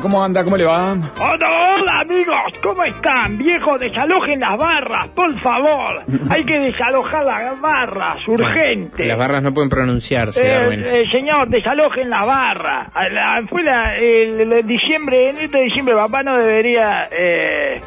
¿Cómo anda? ¿Cómo le va? Hola, hola amigos, ¿cómo están? Viejo, desalojen las barras, por favor. Hay que desalojar las barras, urgente. Las barras no pueden pronunciarse, Eh, Darwin. eh, señor, desalojen las barras. Fue la- el, el diciembre, en este diciembre, papá no debería, eh,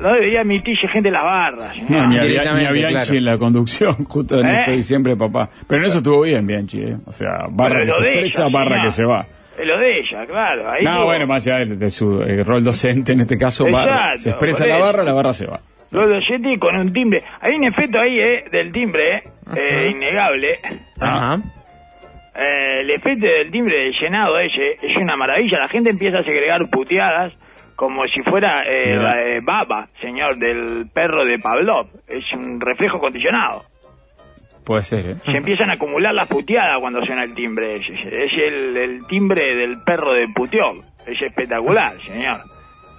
no debería emitirse gente de las barras. señor. No, ni, a, Bia- ni Directamente, a Bianchi claro. en la conducción, justo en ¿Eh? este diciembre, papá. Pero en eso estuvo bien, Bianchi, ¿eh? O sea, barra Pero que se de expresa, barra señor. que se va. Lo de ella, claro. Ahí No, bueno, más allá de, de su eh, rol docente, en este caso, barra. Exacto, Se expresa la barra, la barra se va. Lo de Yeti con un timbre. Hay un efecto ahí, eh, del timbre, eh, eh, innegable. Ajá. Eh, el efecto del timbre del llenado ese es una maravilla. La gente empieza a segregar puteadas como si fuera eh, la, eh, baba, señor, del perro de Pavlov. Es un reflejo condicionado. Puede ser, ¿eh? Se empiezan a acumular las puteadas cuando suena el timbre. Es el, el timbre del perro de Puteol. Es espectacular, señor.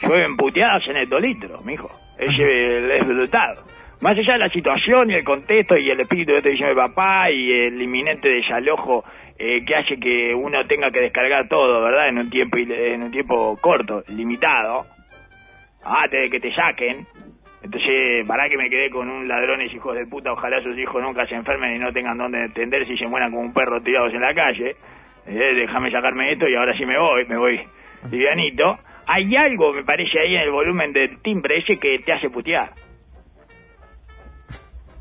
Llueven puteadas en el litro, mijo. Es, eh, es brutal. Más allá de la situación y el contexto y el espíritu de este diciembre de papá y el inminente desalojo eh, que hace que uno tenga que descargar todo, ¿verdad? En un tiempo en un tiempo corto, limitado. Antes de que te saquen. Entonces, para que me quedé con un ladrones hijos de puta, ojalá sus hijos nunca se enfermen y no tengan dónde entenderse y se mueran como un perro tirados en la calle. Eh, déjame sacarme esto y ahora sí me voy, me voy livianito. Hay algo, me parece, ahí en el volumen del timbre ese que te hace putear.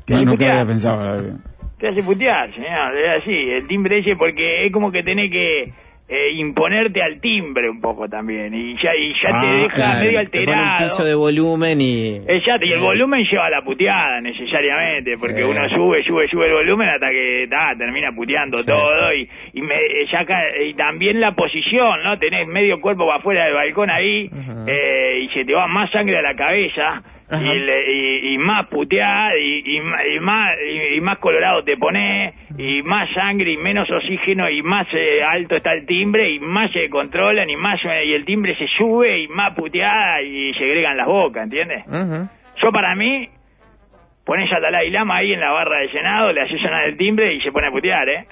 Te No, hace nunca putear. había pensado. la verdad. Te hace putear, señor, es así, el timbre ese porque es como que tenés que eh, imponerte al timbre un poco también y ya, y ya Ah, te deja claro. medio Te pone un alterado. piso de volumen y... Exacto, y el volumen lleva a la puteada necesariamente, porque Sí. uno sube, sube, sube el volumen hasta que ta, termina puteando Sí, todo y, y, me, ya y también la posición, ¿no? Tenés medio cuerpo para afuera del balcón ahí eh, y se te va más sangre a la cabeza. Y, le- y- y más puteada y, más, y, más colorado te pones y más sangre y menos oxígeno y más eh, alto está el timbre y más se controlan y más eh, y el timbre se sube y más puteada y se agregan las bocas, ¿entiendes? Yo para mí, pones a Dalai Lama ahí en la barra del Senado, le haces sonar el timbre y se pone a putear, ¿eh?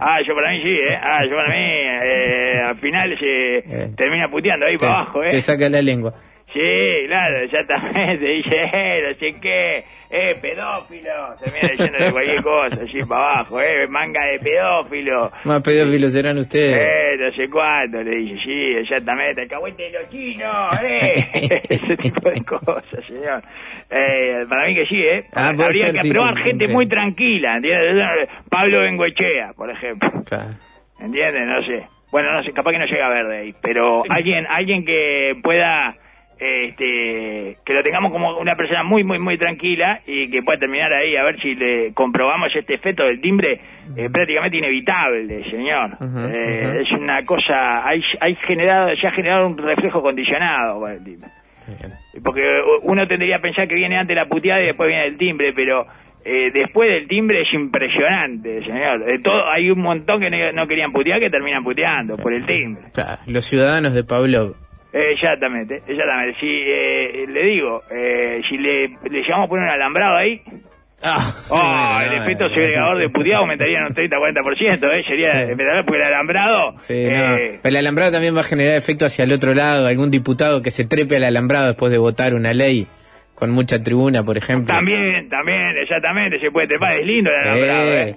Ah, yo para mí sí, ¿eh? Ah, yo para mí, eh, al final se Eh. termina puteando ahí para abajo, ¿eh? te saca la lengua. Sí, claro, exactamente. Dice, eh, no sé qué, eh, pedófilo. Termina diciéndole cualquier cosa, así para abajo, eh, manga de pedófilo. Más pedófilos serán ustedes. Eh, no sé cuánto, le dice, sí, exactamente, el cagüete de los chinos, eh. Ese tipo de cosas, señor. Eh, para mí que sí, eh. Ah, Habría que sí, te- gente te- muy tranquila, ¿entiendes? Pablo Bengoechea, por ejemplo. Claro. ¿Entiendes? No sé. Bueno, no sé, capaz que no llega a ver de ahí, pero alguien, alguien que pueda, este, que lo tengamos como una persona muy, muy, muy tranquila y que pueda terminar ahí a ver si le comprobamos este efecto del timbre eh, prácticamente inevitable, señor. Eh. Es una cosa, hay, hay generado, ya ha generado un reflejo condicionado con el timbre. Bien. Porque uno tendría que pensar que viene antes la puteada y después viene el timbre, pero eh, después del timbre es impresionante, señor. De todo, hay un montón que no, no querían putear que terminan puteando por el timbre. Claro, Los ciudadanos de Pablo. Eh, exactamente, exactamente. Si eh, le digo, eh, si le, le llevamos a poner un alambrado ahí, Ah, oh, bueno, el efecto no, segregador no, de puteado aumentaría en un 30-40%, ¿eh? Sería porque el alambrado... Sí, eh, no. Pero el alambrado también va a generar efecto hacia el otro lado. Algún diputado que se trepe al alambrado después de votar una ley con mucha tribuna, por ejemplo. También, también, exactamente, se puede trepar, es lindo el alambrado, Eh,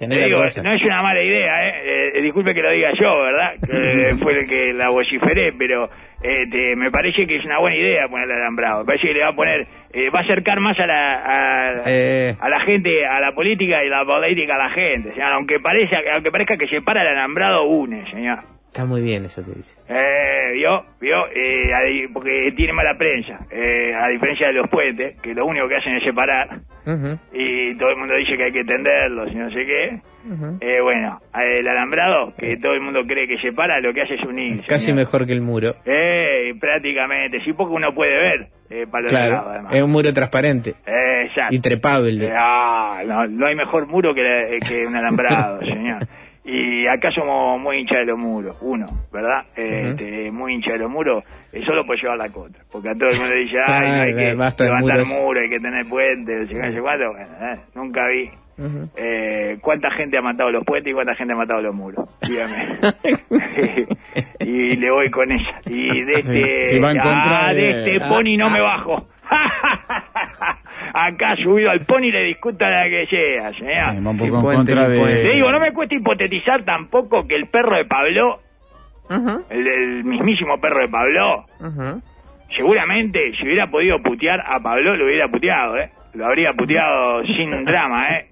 ¿eh? digo, no es una mala idea, ¿eh? Eh, disculpe que lo diga yo, ¿verdad? Que fue el que la vociferé, pero este, me parece que es una buena idea ponerle alambrado. Me parece que le va a poner, eh, va a acercar más a la, a, Eh. a la gente, a la política y la política a la gente, señor. Aunque parezca, aunque parezca que separa el alambrado, une, señor. Está muy bien eso que dice. Eh, vio, vio, eh, porque tiene mala prensa, eh, a diferencia de los puentes, que lo único que hacen es separar, y todo el mundo dice que hay que tenderlos y no sé qué. Eh, bueno, el alambrado, que todo el mundo cree que separa, lo que hace es unir. Casi señor. mejor que el muro. Eh, prácticamente, sí, porque uno puede ver eh, para Claro, además. es un muro transparente exacto. y trepable. Eh, ah, no, no hay mejor muro que, eh, que un alambrado, señor. Y acá somos muy hinchas de los muros, uno, ¿verdad? Eh, este, muy hinchas de los muros, eh, solo por llevar la contra. Porque a todo el mundo dice, ay, no hay que levantar muros. muros, hay que tener puentes. Bueno, eh, nunca vi. Eh, ¿Cuánta gente ha matado los puentes y cuánta gente ha matado los muros? Dígame. y le voy con ella. Y de este, Si va en contra ah, de de- este pony no me bajo. Acá subido al pony le discuta la que sea, señor. Sí, va un poco en contra de... Le digo, no me cuesta hipotetizar tampoco que el perro de Pablo, el, el mismísimo perro de Pablo, seguramente si hubiera podido putear a Pablo lo hubiera puteado, ¿eh? Lo habría puteado sin drama, ¿eh?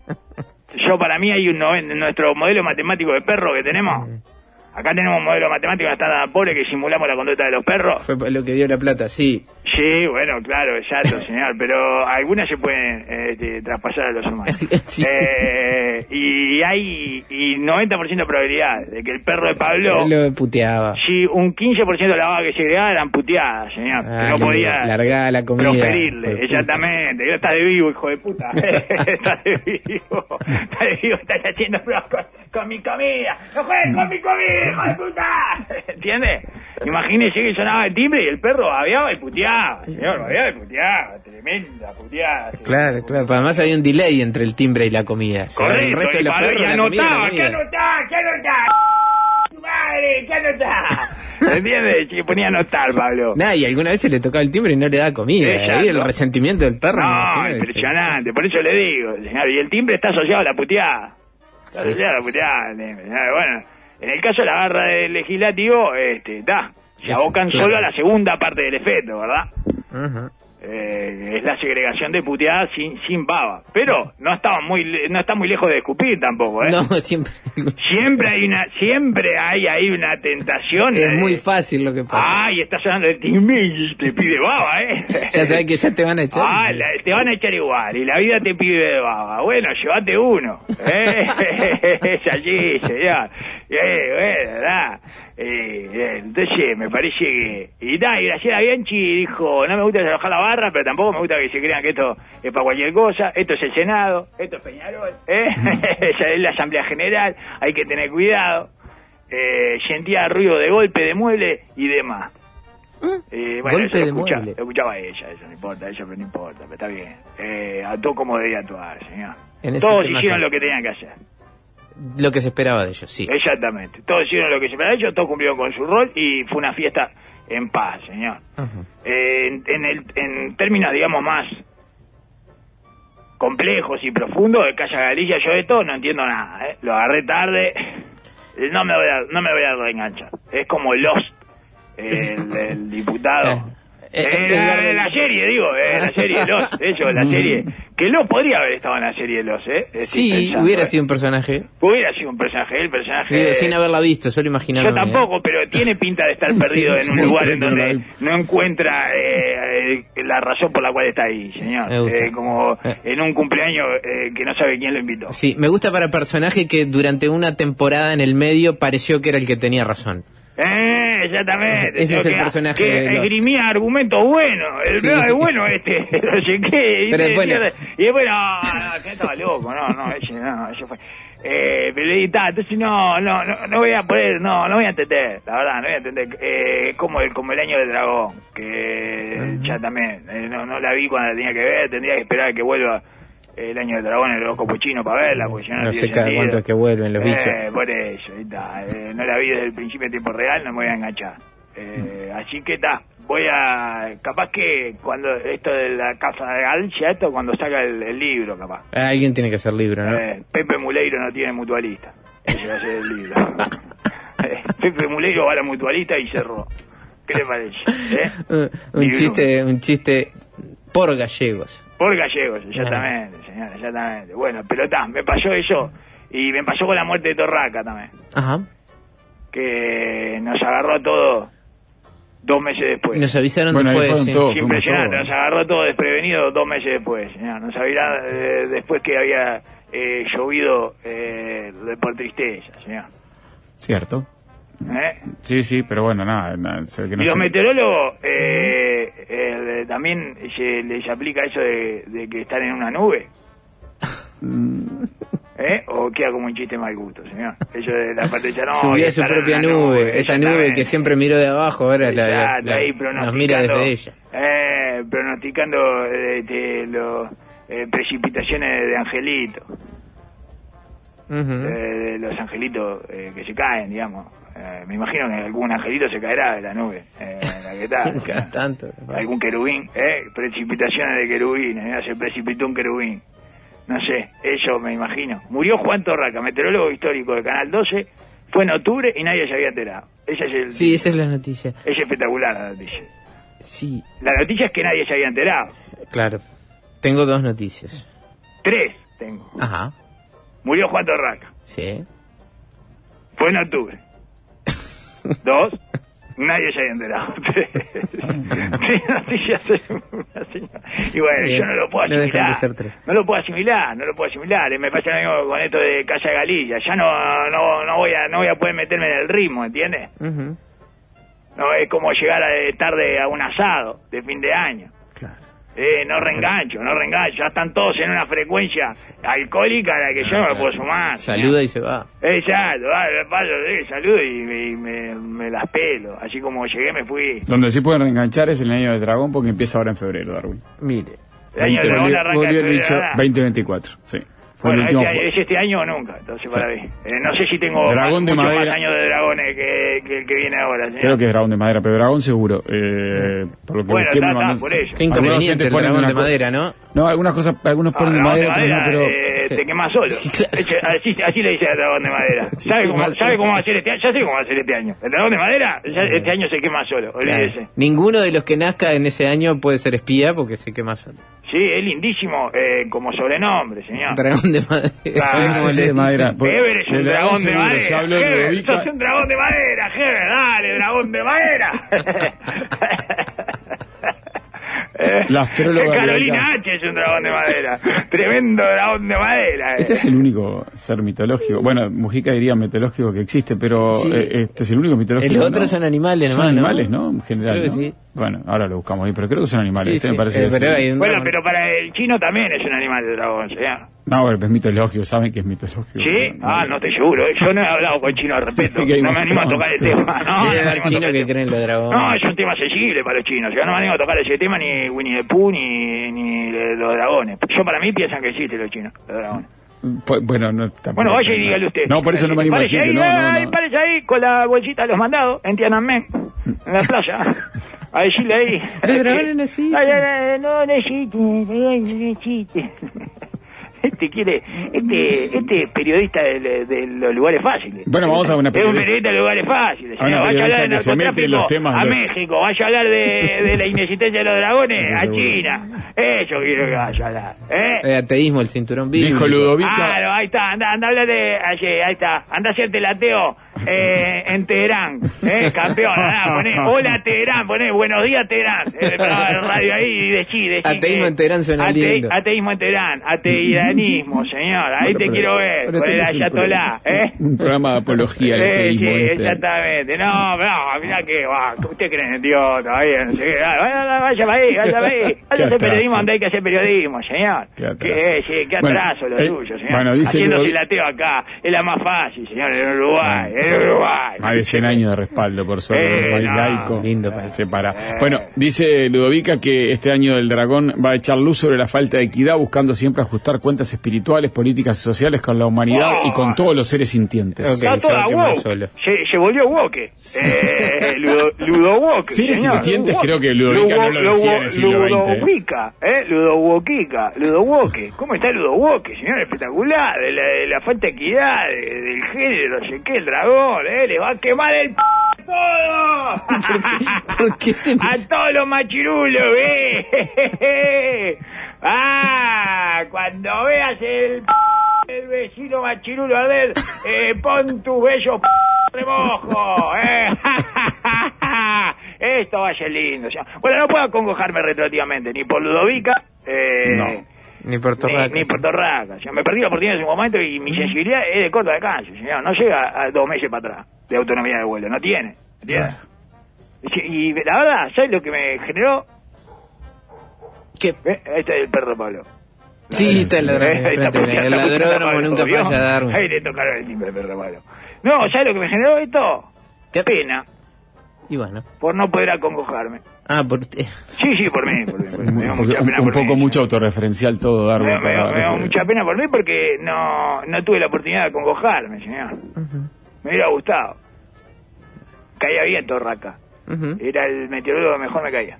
Yo para mí hay un noven- en nuestro modelo matemático de perro que tenemos. Acá tenemos un modelo matemático está tan pobre que simulamos la conducta de los perros. Fue lo que dio la plata, sí. Sí, bueno, claro, exacto, señor, pero algunas se pueden este, traspasar a los humanos. Sí. Eh, y hay y 90% de probabilidad de que el perro de Pablo, Él lo puteaba. si un 15% de la vaga que se agregaba eran puteadas, señor, Ah, que no podía largá la comida, proferirle, exactamente, está de vivo, hijo de puta, está de vivo, está de vivo, estás haciendo pruebas con, con mi comida, no juegues con mi comida, hijo de puta, ¿entiendes? Imagínese que sonaba el timbre y el perro babeaba y puteaba, señor, babeaba y puteaba, tremenda puteada. Claro, claro. Además había un delay entre el timbre y la comida. Se va el Correcto, resto de los perros, la anotaba, ¿qué anotaba? ¿Qué anotaba? ¡Tu madre! ¿Qué anotaba? ¿Entiendes? Que ponía a anotar, Pablo. Nah, y alguna vez se le tocaba el timbre y no le da comida. Ahí el resentimiento del perro. No, se- impresionante, por eso le digo, señor, y el timbre está asociado a la puteada. Está asociado a la puteada. Bueno, en el caso de la barra del legislativo, este, da, se Es- abocan claro. solo a la segunda parte del efecto, ¿verdad? Eh, es la segregación de puteada sin, sin baba. Pero no estaba muy, no está muy lejos de escupir tampoco, ¿eh? No, siempre. Siempre hay una, siempre hay ahí una tentación. Es muy fácil lo que pasa. Ay, está sonando el y te pide baba, ¿eh? Ya sabes que ya te van a echar. Ah, la- te van a echar igual y la vida te pide baba. Bueno, llévate uno. ¿eh? es allí, señor. Da. Eh, eh, entonces me parece que... Y da, y Graciela Bianchi dijo, no me gusta trabajar la barra, pero tampoco me gusta que se crean que esto es para cualquier cosa. Esto es el Senado, esto es Peñarol, ¿eh? Esa es la Asamblea General, hay que tener cuidado. Eh, sentía ruido de golpe de mueble y demás. Eh, bueno, Golpe eso lo de escucha- mueble. lo escuchaba ella, eso no importa, eso no importa, pero está bien. Eh, actuó como debía actuar, señor. En Todos hicieron lo que tenían que hacer. Lo que se esperaba de ellos, sí. Exactamente. Todos hicieron lo que se esperaba de ellos, todos cumplieron con su rol y fue una fiesta en paz, señor. Eh, en, en el, en términos, digamos, más complejos y profundos de Calla Galicia, yo de todo no entiendo nada. ¿eh? Lo agarré tarde, no me voy a, no me voy a reenganchar. Es como Lost, el, el diputado. Eh, eh, Eh, la, la serie, digo, eh, la serie Lost, eso, la serie. Que Lost podría haber estado en la serie Lost, ¿eh? Estoy Sí, pensando, hubiera ¿eh? sido un personaje. Hubiera sido un personaje, el personaje... Digo, sin haberla visto, solo imaginarme. Yo tampoco, pero tiene pinta de estar Sí, perdido en un sí, lugar sí, en donde claro. no encuentra eh, eh, la razón por la cual está ahí, señor. Me gusta. Eh, como Eh. en un cumpleaños eh, que no sabe quién lo invitó. Sí, me gusta para personaje que durante una temporada en el medio pareció que era el que tenía razón. Eh, exactamente. Ese es Creo el que- personaje Que de esgrimía argumentos buenos. El Sí. peor es bueno este, no sé qué. Y, Pero después no. y después, no, no, que estaba loco, no, no, ese, no, ese fue. Eh, pero y ta, entonces no, no, no, no voy a poder, no, no voy a entender, la verdad, no voy a entender. Eh, como el, como el año del dragón, que ya también, eh, no, no la vi cuando la tenía que ver, tendría que esperar a que vuelva el año del dragón en el ojo puchino para verla, porque si no, No sé cada sentido. cuánto es que vuelven los Eh, bichos. por eso, está. Eh, no la vi desde el principio en tiempo real, no me voy a enganchar. Eh, así que está, voy a... Capaz que cuando esto de la casa de Galicia, esto cuando saca el, el libro, capaz. Ah, Alguien tiene que hacer libro, ¿no? Eh, Pepe Muleiro no tiene mutualista. Ese va a ser el libro. Pepe Muleiro va a la mutualista y cerró. ¿Qué le parece? Un chiste, un chiste por gallegos. Por gallegos, exactamente, señor, exactamente. Bueno, pero está, me pasó eso y me pasó con la muerte de Torraca también. Ajá. que nos agarró a todos dos meses después. Nos avisaron Bueno, después. sí. todos. Impresionante, todos. nos agarró todo desprevenido dos meses después. señor. Nos avisó eh, después que había eh, llovido eh, por tristeza, señor. Cierto. ¿Eh? Sí, sí, pero bueno, nada. no y los meteorólogos eh, eh, también se les aplica eso de, de que están en una nube. ¿Eh? ¿O queda como un chiste mal gusto, señor? Eso de la parte de no, Subía su propia nube, esa nube que siempre miró de abajo, ahora la, la- Exacto, la- ahí nos mira pronosticando, desde ella. Eh, pronosticando eh, eh, precipitaciones de angelito, Eh, de los angelitos eh, que se caen, digamos. Eh, me imagino que algún angelito se caerá de la nube en la que está. Cada tanto. algún querubín, ¿eh? Precipitaciones de querubines. Se precipitó un querubín. No sé, eso me imagino. Murió Juan Torraca, meteorólogo histórico de Canal 12. Fue en octubre y nadie se había enterado. Ese es el, Sí, esa es la noticia. es espectacular la noticia. Sí, La noticia es que nadie se había enterado. claro. Tengo dos noticias. Tres tengo. Ajá, Murió Juan Torraca. sí. Fue en octubre. Dos. Nadie se había enterado. Y bueno, Bien. yo no lo puedo No asimilar. de ser tres. No lo puedo asimilar, no lo puedo asimilar. Y me pasa lo mismo con esto de Casa Galilla. Ya no, no, no voy a, no voy a poder meterme en el ritmo, ¿entiendes? Ujú. No es como llegar a- de tarde a un asado de fin de año. Eh, no reengancho, no reengancho. Ya están todos en una frecuencia alcohólica a la que yo no me puedo sumar. Saluda y se va. Exacto, va, me paso, eh, saludo y, me- y me, me las pelo. Así como llegué me fui. Donde sí pueden reenganchar es el año del dragón porque empieza ahora en febrero, Darwin. Mire. El año del Veinte, dragón arranca volvió en el febrero, bicho. ¿verdad? 2024, sí. Fue Bueno, el último. este ¿es este año o nunca? Entonces, Sí. para mí. Eh, no sé si tengo Dragón más, de madera. más años de dragones que, que el que viene ahora. señor. Creo que es dragón de madera, pero dragón seguro. Eh, por lo que Bueno, busqué, está, me está, mandó- por eso. Qué inconveniente el dragón de madera, ¿no? No, algunas cosas, algunos Ah, ponen de madera, de otros no, pero. eh, Sí. te quemas solo. Sí, claro. Así, así le dice al dragón de madera. Sí, ¿Sabe, cómo, ¿Sabe cómo va a ser este año? Ya sé cómo va a ser este año. El dragón de madera, ya este año se quema solo, olvídese. Claro. Ninguno de los que nazca en ese año puede ser espía porque se quema solo. Sí, es lindísimo eh, como sobrenombre, señor. Dragón de madera. Claro, Sí, sí, de madera. Heber es un del dragón de madera. Ya habló Heber, Ludovica. sos un dragón de madera, Heber, dale, dragón de madera. Eh, La astróloga Carolina. H es un dragón de madera. Tremendo dragón de madera. eh. Este es el único ser mitológico. Bueno, Mujica diría mitológico que existe, pero Sí. eh, este es el único mitológico. Los ¿no? otros son animales Son nomás, ¿no? animales, ¿no? En general. Creo que ¿no? sí. Bueno, ahora lo buscamos ahí, pero creo que son animales. Sí, este sí, me parece eh, que pero un Bueno, pero para el chino también es un animal de dragón, señor. No, bueno, es mitológico, saben que es mitológico. ¿Sí? Ah, no seguro. eh. Yo no he hablado con chino al respecto. Game No me animo a tocar el tema. No, no Debe me haber animo a chinos tocar que el creen los dragones. No, es un tema sensible para los chinos. Yo no me animo a tocar ese tema ni Winnie the Pooh ni, ni los dragones. Yo para mí piensan que existen los chinos, los dragones. Bueno, no, Bueno, vaya y dígale usted. No, por eso no me animo a Párese decir que ahí, no, no, párese ahí con la bolsita de los mandados en Tiananmen, en la playa. A decirle ahí. Los dragones no existen. Ay, ay, ay, no, no no existen. Este quiere, este, este es periodista de, de- de los lugares fáciles. Bueno, vamos a una Es un periodista- periodista de los lugares fáciles. A una señor. Vaya a hablar de periodista los temas a los- México, vaya a hablar de, de la inexistencia de los dragones a. China. Eso quiero que vaya a hablar. ¿eh? De ateísmo, el cinturón bíblico. Dijo Ludovica. Claro, ahí está, anda, anda a hablar de ahí está, anda a hacerte el ateo eh, en Teherán, eh, campeón, anda, poné, hola Teherán, poné, buenos días Teherán, eh, el programa de radio ahí y decí, decí Ateísmo que- en Teherán suena lindo. Ateísmo en Teherán, ateíranismo, señor, ahí Bueno, te pero- quiero ver, con el ayatolá, programa- ¿eh? Un programa de apología al Sí, ateísmo, sí, ¿viste? exactamente. No, no, mirá que va. ¿Usted cree en Dios todavía? No sé qué. Ah, Vaya, vaya para ahí, vaya para ahí. Vaya hacer periodismo donde hay que hacer periodismo, señor. Qué atraso. Que, sí, qué Bueno, atraso lo eh, suyo, señor. bueno, dice Haciéndose el ateo acá. Es la más fácil, señor, en Uruguay. En Uruguay. Más de 100 años de respaldo, por suerte, Eh, país no. laico. Lindo país. Se para. Bueno, dice Ludovica que este año del dragón va a echar luz sobre la falta de equidad, buscando siempre ajustar cuentas espirituales, políticas y sociales con la humanidad Oh. y con todos los seres sintientes. Ok. Está toda solo. Se, se volvió woke. Eh, Ludo, Ludo woke. Seres señor. sintientes, creo que Ludovica no lo Ludo- decía en el siglo XX, ¿eh? Ludovica, ¿eh? Ludowoquica, Ludowoque. ¿Cómo está Ludowoque, señor? Espectacular. De la, de la falta de equidad, de- del género, no sé qué, el dragón, ¿eh? Le va a quemar el p todo. ¿Por qué se me- A todos los machirulos, ¿eh? ah, cuando veas el p el vecino machirulo a ver, eh, pon tus bellos p remojo, ¿eh? esto vaya lindo. señor. Bueno, no puedo acongojarme retroactivamente, ni por Ludovica, eh, No. Ni por ni, Torraca. ni por Torraca. O sea, me perdí la oportunidad en ese momento y mi sensibilidad es de corto alcance, señor. No llega a dos meses para atrás de autonomía de vuelo, no tiene. Y, y la verdad, ¿sabes lo que me generó? ¿Qué? ¿Ve? Este es el perro Pablo. Sí, está el ladrón. Eh, El ladródromo nunca falla a darme. Ahí le tocaron el timbre, perro Pablo. No, ¿sabes lo que me generó esto? ¿Qué? Pena Y bueno. por no poder acongojarme. Ah, por... Sí, sí, por mí. Por mí, por mí. Me dio Un, mucha pena un por poco mí. mucho autorreferencial todo, Darbo. Me, me- para- me dio mucha pena por mí porque no, no tuve la oportunidad de acongojarme, señor. Me hubiera gustado. Caía bien Torraca. Era el meteorólogo que mejor me caía.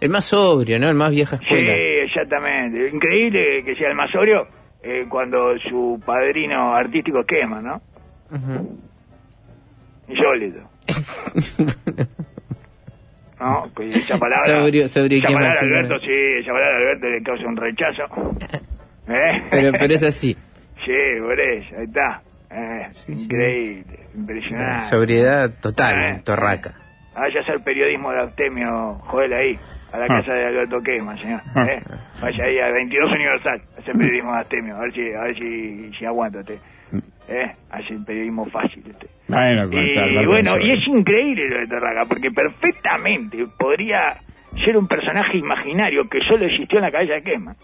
El más sobrio, ¿no? El más vieja Sí, escuela. exactamente. Increíble que sea el más sobrio eh, cuando su padrino artístico quema, ¿no? Insólito. ¿No? Que esa palabra. Sobrio- sobrio sí, Alberto, sí, esa palabra, Alberto, le causa un rechazo. ¿Eh? Pero, pero es así. Sí, por eso, ahí está. Eh, Sí, sí. increíble, impresionante. Sobriedad total, Eh. Torraca. Vaya a hacer periodismo de Artemio Joel ahí, a la Ah. casa de Alberto Quema, señor. Ah. ¿eh? Vaya ahí a 22 Universal, a hacer periodismo de Artemio, a ver si, a ver si, si aguanta ¿Eh? Hace periodismo fácil usted. Bueno, Alberto bueno, y es increíble lo de Torraca, porque perfectamente podría ser un personaje imaginario que solo existió en la cabeza de Quema.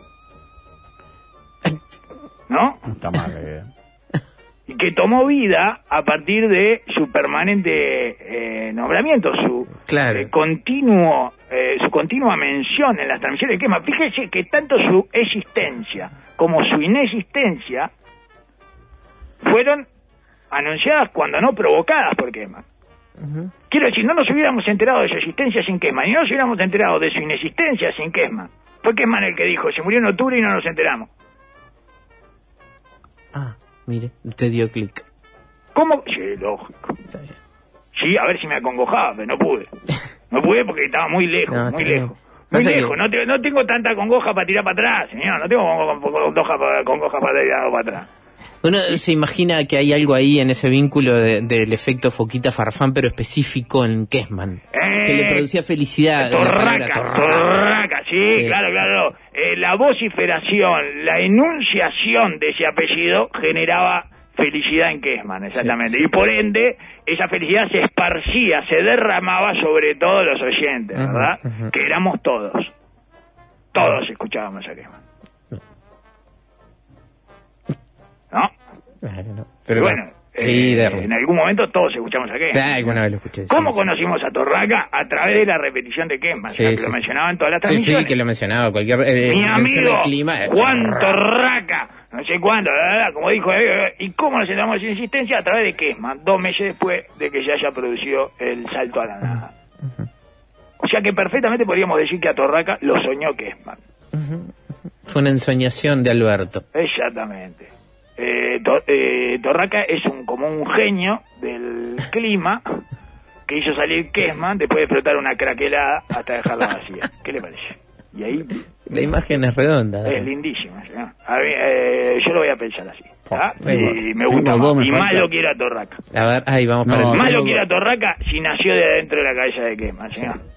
¿No? Está mal, eh. y que tomó vida a partir de su permanente eh, nombramiento, su Claro. eh, continuo, eh, su continua mención en las transmisiones de Quema. Fíjese que tanto su existencia como su inexistencia fueron anunciadas cuando no provocadas por Quema. Quiero decir, no nos hubiéramos enterado de su existencia sin Quema, ni nos hubiéramos enterado de su inexistencia sin Quema. Fue Quema el que dijo, se murió en octubre y no nos enteramos. Ah, mire, usted dio clic. ¿Cómo? Sí, lógico. Está bien. Sí, a ver si me acongojaba, pero no pude. No pude porque estaba muy lejos, No, muy lejos. Muy que- lejos, no, te- no tengo tanta congoja para tirar para atrás, señor. No tengo congoja, congoja para tirar para atrás. Uno se imagina que hay algo ahí en ese vínculo de- del efecto Foquita Farfán, pero específico en Kessman. Eh, que le producía felicidad. Torraca, torraca. torraca, sí, Sí, claro, sí, claro. Eh, la vociferación, la enunciación de ese apellido generaba felicidad en Kessman, exactamente. Sí, sí. Y por ende, esa felicidad se esparcía, se derramaba sobre todos los oyentes, ¿verdad? Que éramos todos. Todos escuchábamos a Kessman. Claro, no. Pero bueno, sí, eh, en algún momento todos escuchamos a Kessman. Ah, alguna vez lo escuché. sí, ¿Cómo sí. conocimos a Torraca? A través de la repetición de Kessman, Sí, ya que sí, lo sí. mencionaba en todas las Sí, transmisiones. sí, que lo mencionaba. Cualquier eh, Mi amigo clima. eh, Juan torraca. No sé cuándo, la verdad, como dijo, ¿y cómo nos enteramos de su insistencia? A través de Kessman, dos meses después de que se haya producido el salto a la nada. O sea que perfectamente podríamos decir que a Torraca lo soñó Kessman. Fue una ensoñación de Alberto. Exactamente. Eh, eh, Torraca es un como un genio del clima que hizo salir Kessman después de explotar una craquelada hasta dejarla vacía. ¿Qué le parece? Y ahí La imagen es redonda. es lindísima. ¿sí? A mí, eh, yo lo voy a pensar así. ¿ah? Muy Y me gusta más. me Y más lo quiere a Torraca. A ver, ahí vamos No, para el Más lo quiere a Torraca si nació de adentro de la cabeza de Kessman, señor.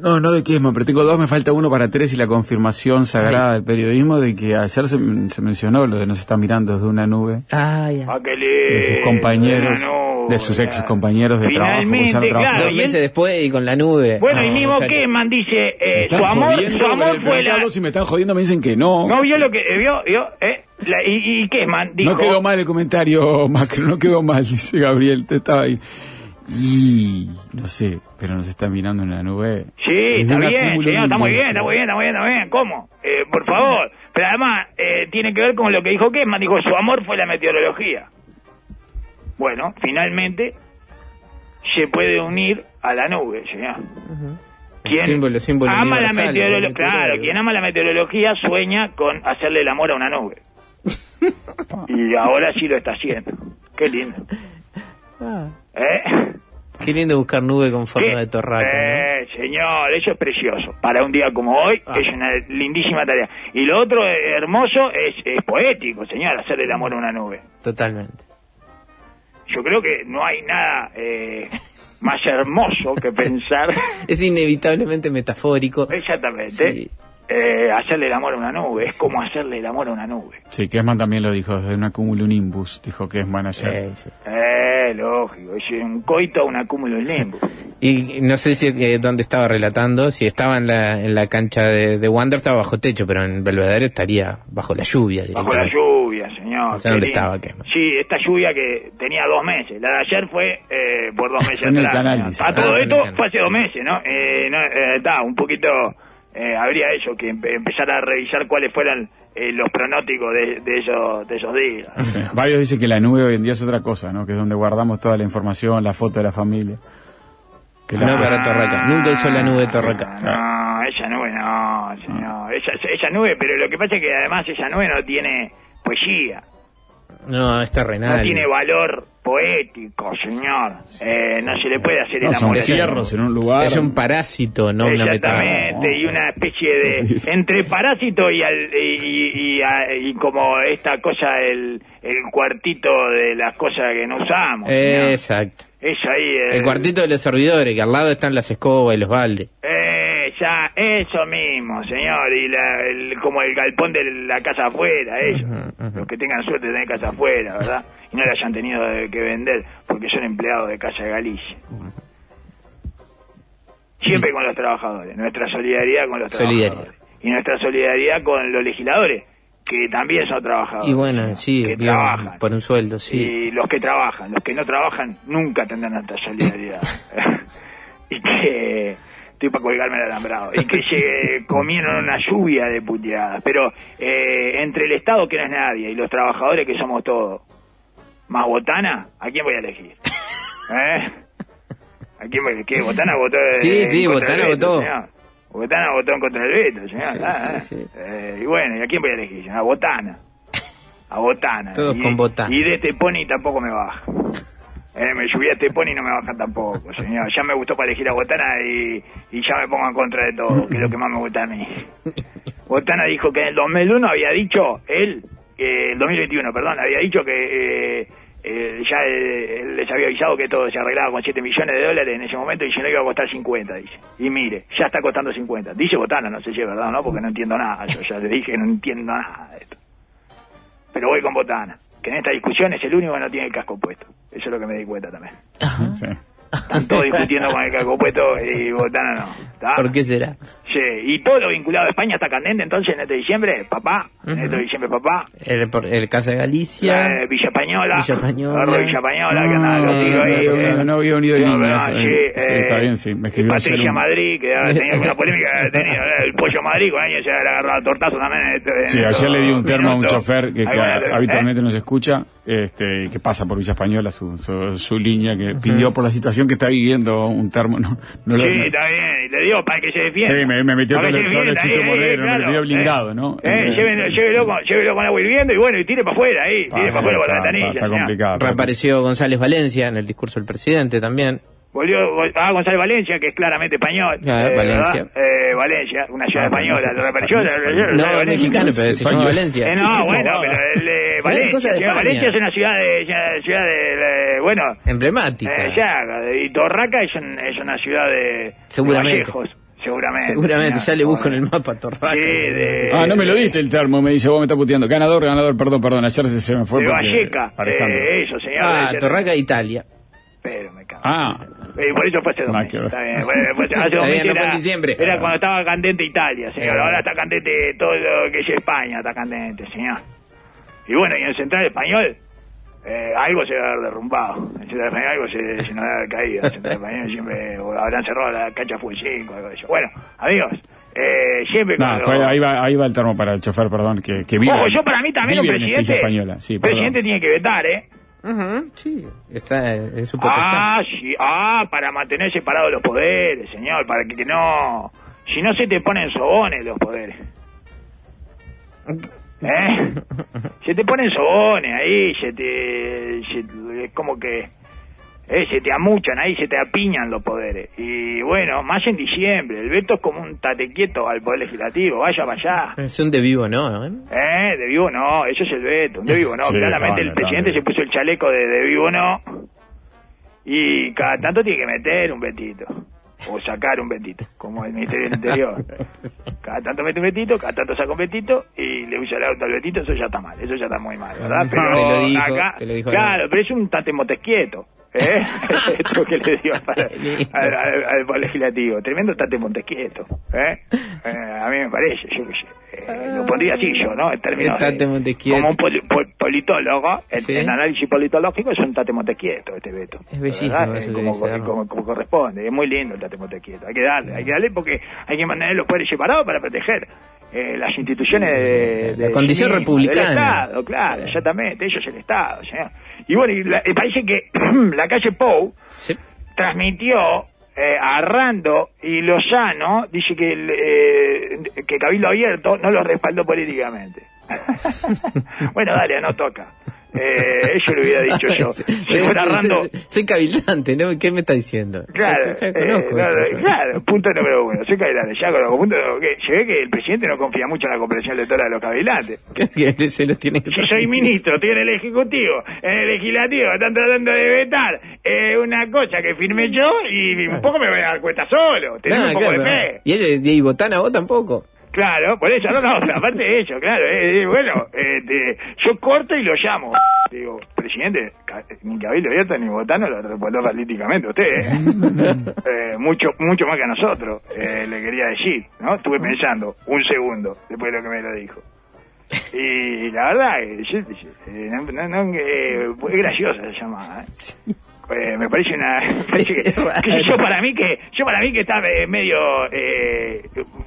No, no de Kesman, pero tengo dos, me falta uno para tres y la confirmación sagrada del periodismo de que ayer se, se mencionó lo de nos está mirando desde una nube Ay, ay. Ah, qué lindo, de sus compañeros, no, de sus ya. ex compañeros de trabajo. ya Finalmente, trabajan. claro, Dos y meses después y con la nube. Bueno, y No, mismo. Kessman dice, eh, su amor, jodiendo, su amor fue la... si me están jodiendo, me dicen que no. ¿No vio lo que eh, vio? vio eh? La- y, y dijo... No quedó mal el comentario, Macro, no quedó mal, dice Gabriel, te estaba ahí. Y no sé, pero nos está mirando en la nube. Sí, está bien, señor, está muy bien, está muy bien, está muy bien, está muy bien. ¿Cómo? Eh, por favor. Pero además, eh, tiene que ver con lo que dijo Kessman. Dijo, su amor fue la meteorología. Bueno, finalmente se puede unir a la nube, señor. Quien Símbolo- símbolo ama la meteorología, claro, quien ama la meteorología sueña con hacerle el amor a una nube. y ahora sí lo está haciendo. Qué lindo. Ah, ¿Eh? Qué lindo buscar nube con forma ¿Qué? de torraca, ¿no? Eh, señor, eso es precioso. Para un día como hoy Ah. es una lindísima tarea. Y lo otro hermoso es, es poético, señor, hacer el amor a una nube. Totalmente. Yo creo que no hay nada eh, más hermoso que pensar, Es inevitablemente metafórico. exactamente, Sí. Eh, hacerle el amor a una nube. Es como hacerle el amor a una nube. Sí, Kesman también lo dijo, desde un acúmulo un imbus, dijo que es manager. Eh, sí. Eh, lógico, es un coito, un acúmulo de limbo. Y no sé si eh, dónde estaba relatando, si estaba en la, en la cancha de, de Wander estaba bajo techo, pero en Belvedere estaría bajo la lluvia Bajo la lluvia, señor. O sea, ¿dónde estaba, qué? Sí, esta lluvia que tenía dos meses. La de ayer fue eh, por dos meses en el atrás. canal, señor. dice. A Ah, todo fue en el esto canal. fue hace dos meses, ¿no? Eh, no, eh, está, un poquito... eh, habría eso, que empe- empezar a revisar cuáles fueran eh, los pronósticos de, de esos, de esos días. Sí. Varios dicen que la nube hoy en día es otra cosa, ¿no? Que es donde guardamos toda la información, la foto de la familia. Que la- No para Torraca. Nunca hizo la nube de Torraca. No, esa nube no, señor. Esa, esa nube, pero lo que pasa es que además esa nube no tiene poesía. No, es terrenal. No tiene valor poético, señor. Eh, no se le puede hacer el No, son amor nube. en un lugar. Es un parásito, no una metáfora. Exactamente, y una especie de... Entre parásito y, al- y, y- y a- y como esta cosa, el, el cuartito de las cosas que no usamos. Exacto. Es ahí... eh, El cuartito de los servidores, que al lado están las escobas y los baldes. Eh, ya, eso mismo, señor, y la, el- como el galpón de la casa afuera, eso. Ujú. Los que tengan suerte de tener casa afuera, ¿verdad? Y no le hayan tenido que vender porque son empleados de Casa de Galicia. Siempre con los trabajadores, nuestra solidaridad con los Solidaridad. trabajadores. Y nuestra solidaridad con los legisladores, que también son trabajadores. Y bueno, sí, que bien, trabajan. por un sueldo, sí. Y los que trabajan, los que no trabajan, nunca tendrán nuestra solidaridad. y que estoy para colgarme el alambrado. Y que se comieron una lluvia de puteadas. Pero eh, entre el Estado, que no es nadie, y los trabajadores, que somos todos, más Botana, ¿a quién voy a elegir? ¿Eh? ¿A quién voy a elegir? ¿Botana votó Sí, sí, Botana votó. señor? Botana votó en contra del veto, señor. Sí, Ah, sí, ah. sí. Eh, y bueno, ¿y a quién voy a elegir? A Botana. A Botana. Todos y, con Botana. Y de este pony tampoco me baja. Eh, me subí a este pony y no me baja tampoco, señor. Ya me gustó para elegir a Botana y, y ya me pongo en contra de todo, que es lo que más me gusta a mí. Botana dijo que en el 2001 había dicho, él, eh, el 2021, perdón, había dicho que eh, eh, ya eh, él les había avisado que todo se arreglaba con 7 millones de dólares en ese momento y si no iba a costar 50, dice. Y mire, ya está costando 50. Dice Botana, no sé si es verdad o no, porque no entiendo nada. Yo ya le dije que no entiendo nada de esto. Pero voy con Botana, que en esta discusión es el único que no tiene el casco puesto. Eso es lo que me di cuenta también. Sí. Están todos discutiendo con el casco puesto y Botana no. ¿está? ¿Por qué será? Sí, y todo lo vinculado a España está candente entonces en este diciembre, papá. En este diciembre, papá. El, el Casa de Galicia. Eh, Villa Española. Villa Española. Villa Española, que ahí. no, eh. había unido verdad, eh, sí, eh, está bien, sí, me escribió Patricia un- Madrid, que ha tenido una polémica, eh, el pollo Madrid, con años se ha agarrado tortazo también. En este- en Sí, ayer le di un termo a un chofer que, va, habitualmente ¿eh? nos escucha, este, que pasa por Villa Española, su, su, su línea, que pidió por la situación que está viviendo un termo. No, no Sí, lo- está bien, y le digo para que se defienda. Sí, me- me metió Para todo el- chito ahí, me pidió blindado, ¿no? Eh, Eh, llévelo, con, agua hirviendo y bueno, y tire para afuera ahí, Ah, tire para afuera por la está- ventanilla. Está, complicado. Reapareció González Valencia en el discurso del presidente también. Volvió a González Valencia, que es claramente español. Ah, eh, Valencia. Eh, Valencia, una ciudad Ah, española. Valencia, ¿Lo reapareció? No, mexicano, pero se llama. Valencia. Eh, no, bueno, pero el Valencia. Valencia es una ciudad de, ciudad- de, de- bueno, Emblemática. eh, ya, y Torraca es, un- es una ciudad de, Seguramente. Seguramente. Seguramente, ya le busco en el mapa Torraca. Sí, de- Ah, no me lo diste el termo, me dice, vos me estás puteando. Ganador, ganador, perdón, perdón, ayer se, se me fue de porque... Valleca, Alejandro. eh, eso, señor. Ah, Torraca, Italia. Pero me cago. Ah, Eh, por eso fue hace dos meses. Está bien. Fue hace- dos meses no fue en era, diciembre. era cuando estaba candente Italia, señor. Eh. Ahora está candente todo lo que es España, está candente, señor. Y bueno, y en el Central Español, eh, algo se debe haber derrumbado. En el Central Español algo se, se nos debe haber caído. En Central Español siempre o habrán cerrado la cancha Fútbol 5 algo de eso. Bueno, amigos, eh, siempre no, cuando- fue, ahí, va, ahí va el termo para el chofer, perdón, que, que vive. Ojo, yo para mí también un presidente, Española, sí, presidente tiene que vetar, ¿eh? Sí, está en su potestad. Ah, sí, ah, para mantener separados los poderes, señor, para que, que no... Si no se te ponen sobones los poderes. ¿Eh? Se te ponen sobones ahí, se te... se- es como que... eh, se te amuchan ahí, se te apiñan los poderes. Y bueno, más en diciembre. El veto es como un tate quieto al poder legislativo. Vaya para allá. Es un de vivo, ¿no? ¿Eh? De vivo no, eso es el veto. De vivo no. Sí, Claramente el presidente se puso el chaleco de, de vivo no. Y cada tanto tiene que meter un betito. O sacar un betito, como el Ministerio del Interior. Cada tanto mete un betito, cada tanto saca un betito y le usa el auto al betito, eso ya está mal, eso ya está muy mal, ¿verdad? Pero lo dijo, acá, te lo dijo claro, pero es un tate montesquieto. ¿Eh? Esto que le digo para- al, al- legislativo. Tremendo tate montesquieto. ¿eh? Eh, a mí me parece, yo qué sé. Eh, lo pondría así yo, ¿no? En términos de-. Como un pol- politólogo, en, Sí. en análisis politológico es un tate montesquieto este Beto. Es bellísimo eso Eh, como, dice, como, como corresponde. Es muy lindo el tate montesquieto. Hay que darle, hay que darle porque hay que mantener los poderes separados para proteger eh, las instituciones de, de La condición sí mismo, republicana. Del Estado, claro, exactamente. Ellos el Estado, señor. Y bueno, y la- parece que la calle Pou Sí. transmitió eh, a Rando y Lozano, dice que, eh, que Cabildo Abierto no lo respaldó políticamente. bueno, dale, no toca. Eh, eso lo hubiera dicho yo. Rando... Soy cabildante, ¿no? ¿Qué me está diciendo? Claro, Ya, ya eh, no, esto, claro, punto número uno. Soy cabilante, ya conozco. Punto número que Se ve que el presidente no confía mucho en la comprensión lectora de los cabilantes. Que se los tiene que soy ministro, estoy en el Ejecutivo, en el Legislativo, están tratando de vetar eh, una cosa que firmé yo y un poco me voy a dar cuenta solo. Tenés un poco claro. de fe. Y ellos, y Botana, vos tampoco. Claro, por eso, no, no, aparte de eso, claro, eh, eh, bueno, este, yo corto y lo llamo. Digo, presidente, ni Cabildo Abierto ni Botano lo respaldó políticamente usted, ¿eh? Eh, mucho mucho más que a nosotros, eh, le quería decir, ¿no? Estuve pensando un segundo después de lo que me lo dijo. Y la verdad, eh, yo- eh, no, no, no, eh, es graciosa esa llamada, ¿eh? Eh, me parece una parece que, yo para mí que yo para mí que está eh, medio eh,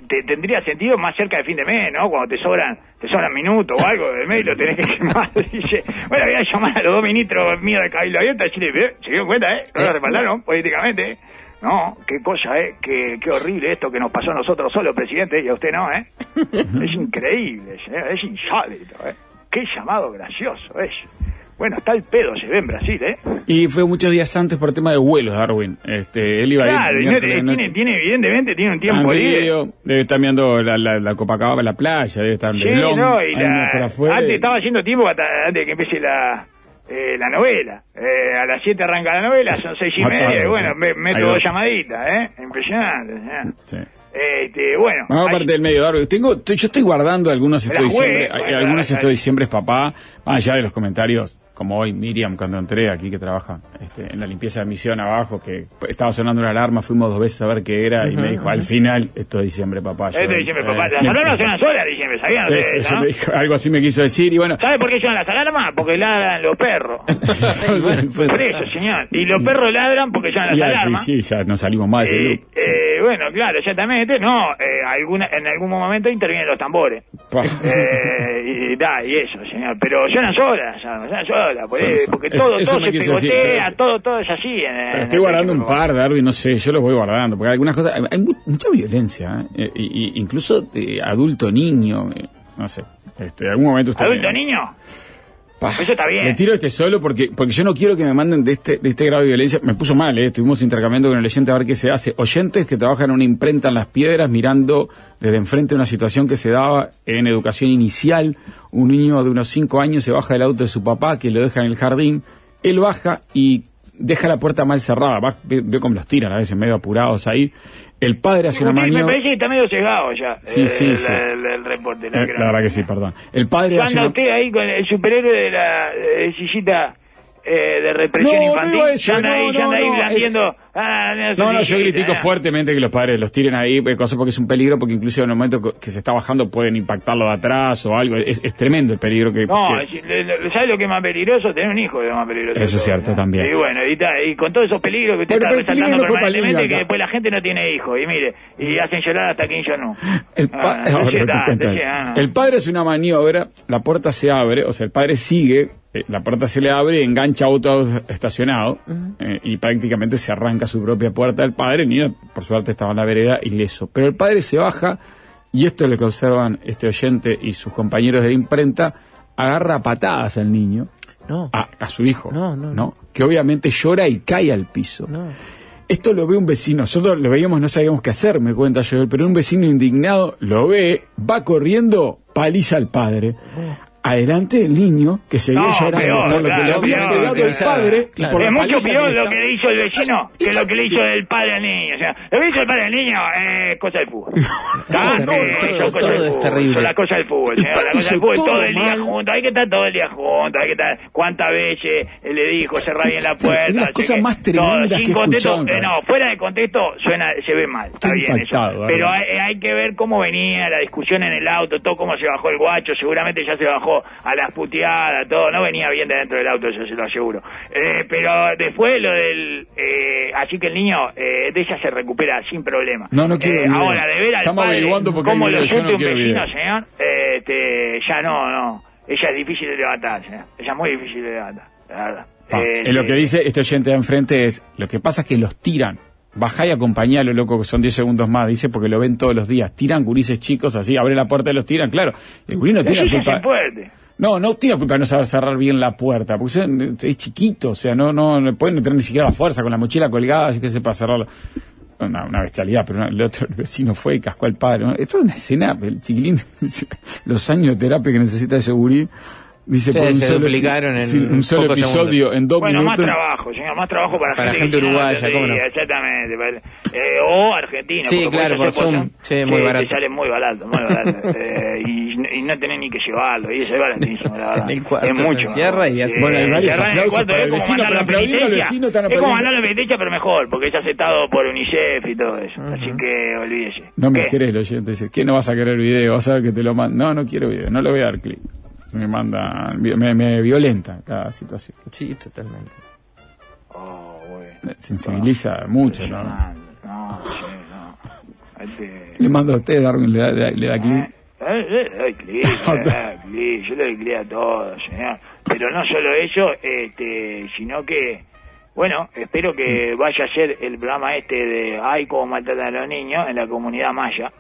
te- tendría sentido más cerca de fin de mes no cuando te sobran te sobran minutos o algo del mes y lo tenés que quemar dice. Bueno voy a llamar a los dos ministros míos de cabildo abierto y decirle "Eh, se dieron cuenta eh no lo respaldaron políticamente eh? no qué cosa eh qué, qué horrible esto que nos pasó a nosotros solos presidente y a usted no eh es increíble señor, es insólito eh qué llamado gracioso es bueno está el pedo se ve en Brasil eh Y fue muchos días antes por tema de vuelos, Darwin. Este, él iba a Claro, ir de tiene, evidentemente, tiene un tiempo libre. Debe estar mirando la, la, la Copacabana, la playa, debe estar en Sí, Leblon, no, y la, antes estaba haciendo tiempo hasta antes de que empiece la, eh, la novela. Eh, a las 7 arranca la novela, son seis y Más media, y bueno, sí. me, meto dos llamaditas, ¿eh? Impresionante, ¿eh? Sí. Este, bueno. Vamos parte del medio, Darwin. Tengo, estoy- yo estoy guardando diciembre, bueno, hay algunos la- estos diciembres, papá, más allá de los comentarios, como hoy Miriam cuando entré aquí que trabaja este, en la limpieza de misión abajo, que estaba sonando una alarma, fuimos dos veces a ver qué era y me dijo, al final, esto es diciembre, papá. Este Yo- diciembre, eh, papá. Las me- alarmas suenan solas, diciembre, ¿sabían Sí, ustedes, sí, eso no? me dijo, algo así me quiso decir y bueno. ¿Sabe por qué suenan las alarmas? Porque ladran los perros. bueno, pues- Por eso, señor. Y los perros ladran porque suenan las Ya, alarmas. sí, sí, ya no salimos más de Eh, eh, bueno, claro, exactamente. No, eh, alguna, en algún momento intervienen los tambores. Eh, y, da, y eso, señor. Pero suenan solas, suenan solas. Por- Son- eh, son- porque todo, eso todo se quiso decir, pero- todo, todo es así. En, Pero estoy guardando un par, Darwin, no sé, yo los voy guardando, porque algunas cosas, hay, hay mu- mucha violencia, ¿eh? y, y- incluso de adulto niño, eh, no sé, este, algún momento usted... ¿Adulto me- niño? Pa, Eso está bien. Le tiro este solo porque, porque yo no quiero que me manden de este, de este grado de violencia. Me puso mal, ¿eh? Estuvimos intercambiando con el oyente a ver qué se hace. Oyentes que trabajan en una imprenta en las piedras mirando desde enfrente una situación que se daba en educación inicial. Un niño de unos 5 años se baja del auto de su papá que lo deja en el jardín. Él baja y deja la puerta mal cerrada. Va, ve, ve cómo los tiran a veces medio apurados ahí. El padre hace una me, me parece que está medio sesgado ya. Sí, eh, sí, el, sí. El, el reporte. la Eh, la verdad que sí, perdón. El padre ¿Qué hace una... usted ahí con el superhéroe de la eh, sillita eh, de represión No, no infantil? eso, Ya anda ahí, no, ya anda no, ahí no, blandiendo. No, no, yo critico ah. fuertemente que los padres los tiren ahí, eh, cosa porque es un peligro, porque incluso en el momento que se está bajando pueden impactarlo de atrás o algo. Es, es tremendo el peligro que... No, que- es- ¿sabes lo que es más peligroso? Tener un hijo es más peligroso. Eso es cierto, ¿no? también. Y bueno, y, ta- y con todos esos peligros que usted pero está resaltando permanentemente, que acá. después la gente no tiene hijos. Y mire, y hacen llorar hasta. El, pa- Ah, eso. ah, no. El padre hace una maniobra, la puerta se abre, o sea, el padre sigue, eh, la puerta se le abre, engancha auto estacionado eh, y prácticamente se arranca su propia puerta. El padre, el niño, por suerte, estaba en la vereda ileso. Pero el padre se baja, y esto es lo que observan este oyente y sus compañeros de la imprenta, agarra a patadas al niño, No, a, a su hijo, No, no, no. que obviamente llora y cae al piso. Esto lo ve un vecino, nosotros lo veíamos, no sabíamos qué hacer, me cuenta Joel, pero un vecino indignado lo ve, va corriendo, paliza al padre. Adelante del niño que seguía No, llorando por lo que le había pegado el claro. padre y por la es mucho peor lo que le hizo el vecino ¿Y que lo que le hizo el padre al niño. O sea, lo que hizo el padre al niño es cosa del fútbol. ¿Está? No, Eh, todo- del es fútbol, terrible. Son las cosas del fútbol, padre Las cosas del fútbol, todo todo el día juntos. Hay que estar todo el día juntos. Hay que estar. ¿Cuántas veces le dijo cerrar bien la puerta? Las no cosas más tremendas que contexto, eh, no, fuera de contexto suena, se ve mal. Está bien eso. Pero ¿verdad? hay, hay que ver cómo venía la discusión en el auto, todo cómo se bajó el guacho. Seguramente ya se bajó a las puteadas, todo. No venía bien de dentro del auto, eso se lo aseguro. Eh, pero después lo del. Eh, así que el niño eh, de ella se recupera sin problema. No, no quiero ahora, de ver al Estamos padre averiguando porque cómo hay lo video, yo no siente un vecino, señor, este, ya no, no. Ella es difícil de levantar, señor. Ella es muy difícil de levantar, la verdad. Ah, lo que dice este oyente de enfrente es, lo que pasa es que los tiran. Bajá y acompañalo, loco, que son 10 segundos más, dice, porque lo ven todos los días. Tiran gurises chicos así, abre la puerta y los tiran, claro. El gurí no tiene culpa. No, no tiene culpa de no saber cerrar bien la puerta, porque es- chiquito, o sea, no, no le pueden tener ni siquiera la fuerza con la mochila colgada, así que sepa cerrarlo. Una, una bestialidad, pero una- el otro el vecino fue y cascó al padre. ¿no? Esto es una escena, el chiquilín, los años de terapia que necesita ese gurí, dice Sí, por un se solo, duplicaron en sí, un solo episodio en dos Bueno, más minutos. trabajo, señor, más trabajo para, Para gente uruguaya, ¿cómo no? Exactamente. para- eh, o argentino. Sí, porque claro, por Zoom. Sí, muy te barato. sale muy barato, muy barato. eh, y, y no tenés ni que llevarlo, y eso es baratísimo, la verdad. En el cuarto es se mucho. encierra y hace- Bueno, hay varios cerrar en el aplausos cuarto para es el como vecino, mandarlo pero a aplaudiendo al vecino, están Es como aplaudiendo. mandarlo a penitencia, pero mejor, porque es aceptado por UNICEF y todo eso. Así que olvídese. No me querés, el oyente dice, ¿qué no vas a querer video? Vas a ver que te lo mando. No, no quiero video, no le voy a dar clic. Me manda, me, me violenta cada situación. Sí, totalmente. Oh, bueno. Sensibiliza mucho, ¿no? No, no. Este... Le mando a usted, Darwin, le da, le da- le da clic. Eh, eh, le doy clic, yo le doy clic a todo, señor. Pero no solo eso, este, sino que, bueno, espero que vaya a ser el programa este de Ay, cómo maltratan a los niños en la comunidad maya.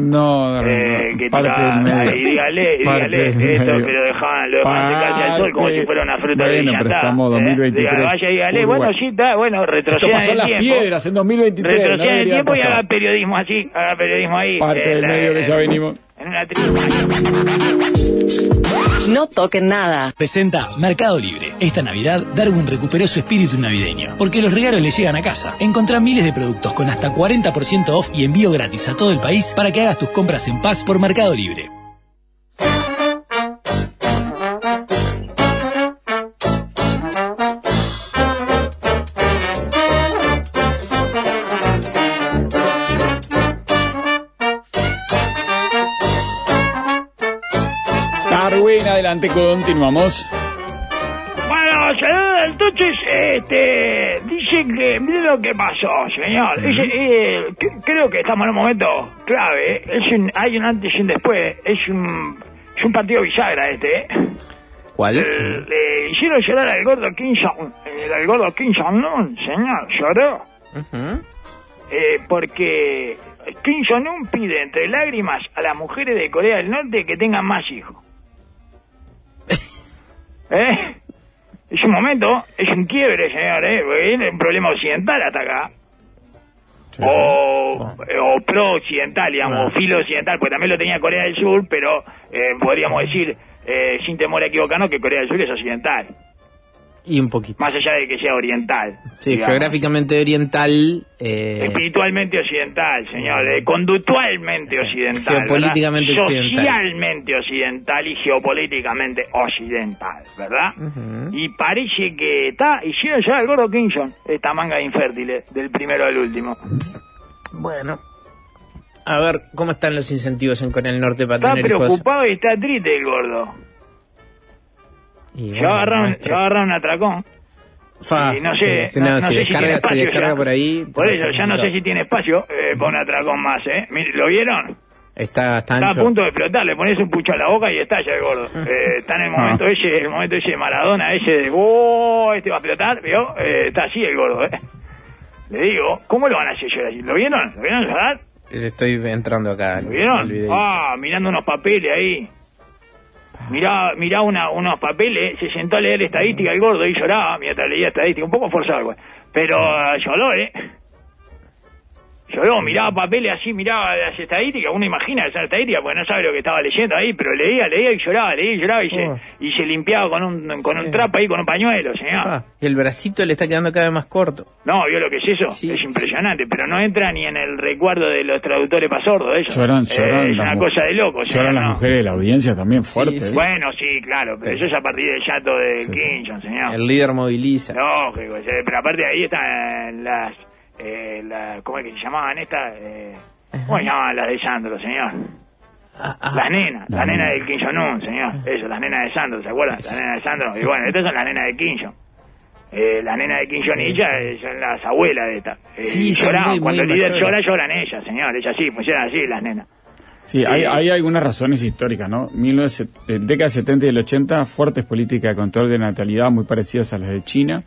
No, Darwin, Eh, no, que parte del medio. y dígale, y dígale esto, medio. pero dejaban, lo dejaban secarse al sol como si fuera una fruta Bueno, brillantada. pero estamos Eh, 2023. dígale, vaya y dígale, Uruguay. bueno, sí, está, bueno, Esto retrocedan pasó en en las tiempo. piedras en 2023. no Retroceda en el tiempo y pasar. haga periodismo así, haga periodismo ahí. Parte en del medio que ya venimos. En una tribu. No toquen nada. Presenta Mercado Libre. Esta Navidad, Darwin recuperó su espíritu navideño, porque los regalos le llegan a casa. Encontrá miles de productos con hasta 40% off y envío gratis a todo el país para que hagas tus compras en paz por Mercado Libre. Adelante, continuamos. Bueno, señor, entonces, este, dice que, mire lo que pasó, señor. Dice, eh, que- creo que estamos en un momento clave. Es un, hay un antes y un después. Es un, es un partido bisagra este, ¿eh? ¿Cuál? Eh, Le hicieron llorar al gordo Kim Jong, eh, al gordo Kim Jong-un, señor, lloró. Eh, porque Kim Jong-un pide entre lágrimas a las mujeres de Corea del Norte que tengan más hijos. ¿Eh? Es un momento, es un quiebre, señor, ¿eh? Viene un problema occidental hasta acá. O, eh, o pro-occidental, digamos, o filo-occidental, porque también lo tenía Corea del Sur, pero eh, podríamos decir, eh, sin temor a equivocarnos, que Corea del Sur es occidental, Y un poquito. más allá de que sea oriental. Sí, digamos. geográficamente oriental. eh, Espiritualmente occidental, señor. eh, conductualmente occidental. Geopolíticamente ¿verdad? occidental. Socialmente occidental y geopolíticamente occidental, ¿verdad? Y parece que está. Hicieron ya el gordo Kingston, esta manga de infértiles, del primero al último. Bueno. A ver, ¿cómo están los incentivos en Corea del Norte para Está tener hijos? preocupado y está triste el gordo. Y Se bueno, va a agarrar un- maestro. se va a agarrar un atracón. Fa, y no sé, no, no, no si sé si descarga, si espacio descarga ya. por ahí. Por eso, ya no sé si tiene espacio eh, para un atracón más, ¿eh? Mire, ¿Lo vieron? Está, está Está a punto de explotar, le pones un pucho a la boca y estalla el gordo. Eh, está en el momento Ah. ese, el momento ese de Maradona, ese de, oh, este va a explotar, ¿vio? Eh, está así el gordo, ¿eh? Le digo, ¿cómo lo van a hacer llorar? ¿Lo vieron? ¿Lo vieron llorar? Estoy entrando acá. ¿Lo vieron? Ah, mirando unos papeles ahí. Mirá, mirá una, unos papeles, se sentó a leer estadística el gordo y lloraba mientras leía estadística, un poco forzado, güey. Pero eh, lloró, ¿eh? Lloró, miraba papeles así, miraba las estadísticas, uno imagina que son estadísticas porque no sabe lo que estaba leyendo ahí, pero leía, leía y lloraba, leía y lloraba y, Oh. se, y se limpiaba con un, con un trapo ahí, con un pañuelo, señor. Ah, y el bracito le está quedando cada vez más corto. No, ¿vio lo que es eso? Sí. Es impresionante, pero no entra ni en el recuerdo de los traductores para sordos, eso. Lloran, Eh, lloran es una cosa de loco, señor, Lloran las ¿no? mujeres de la audiencia también fuerte. sí. ¿eh? Bueno, sí, claro, pero eso es a partir del llanto de Sí, sí. Kinshon, señor. El líder moviliza. Lógico, sí, pero aparte de ahí están las, eh, las, ¿cómo es que se llamaban estas? Eh, ¿Cómo se llamaban las de Sandro, señor? Ah, ah. Las nenas, La las nenas nena. del Jong-un, señor. Eso, las nenas de Sandro, ¿se acuerdan? Las nenas de Sandro. Y bueno, estas son las nenas de Jong. Eh, las nenas de Jong y son las abuelas de estas. Eh, Sí, lloraban. muy, Cuando muy el líder llora, lloran ellas, señor. Ellas sí, funcionan así, las nenas. Sí, hay, hay algunas razones históricas, ¿no? 1970, eh, década del 70 y del 80, fuertes políticas de control de natalidad muy parecidas a las de China.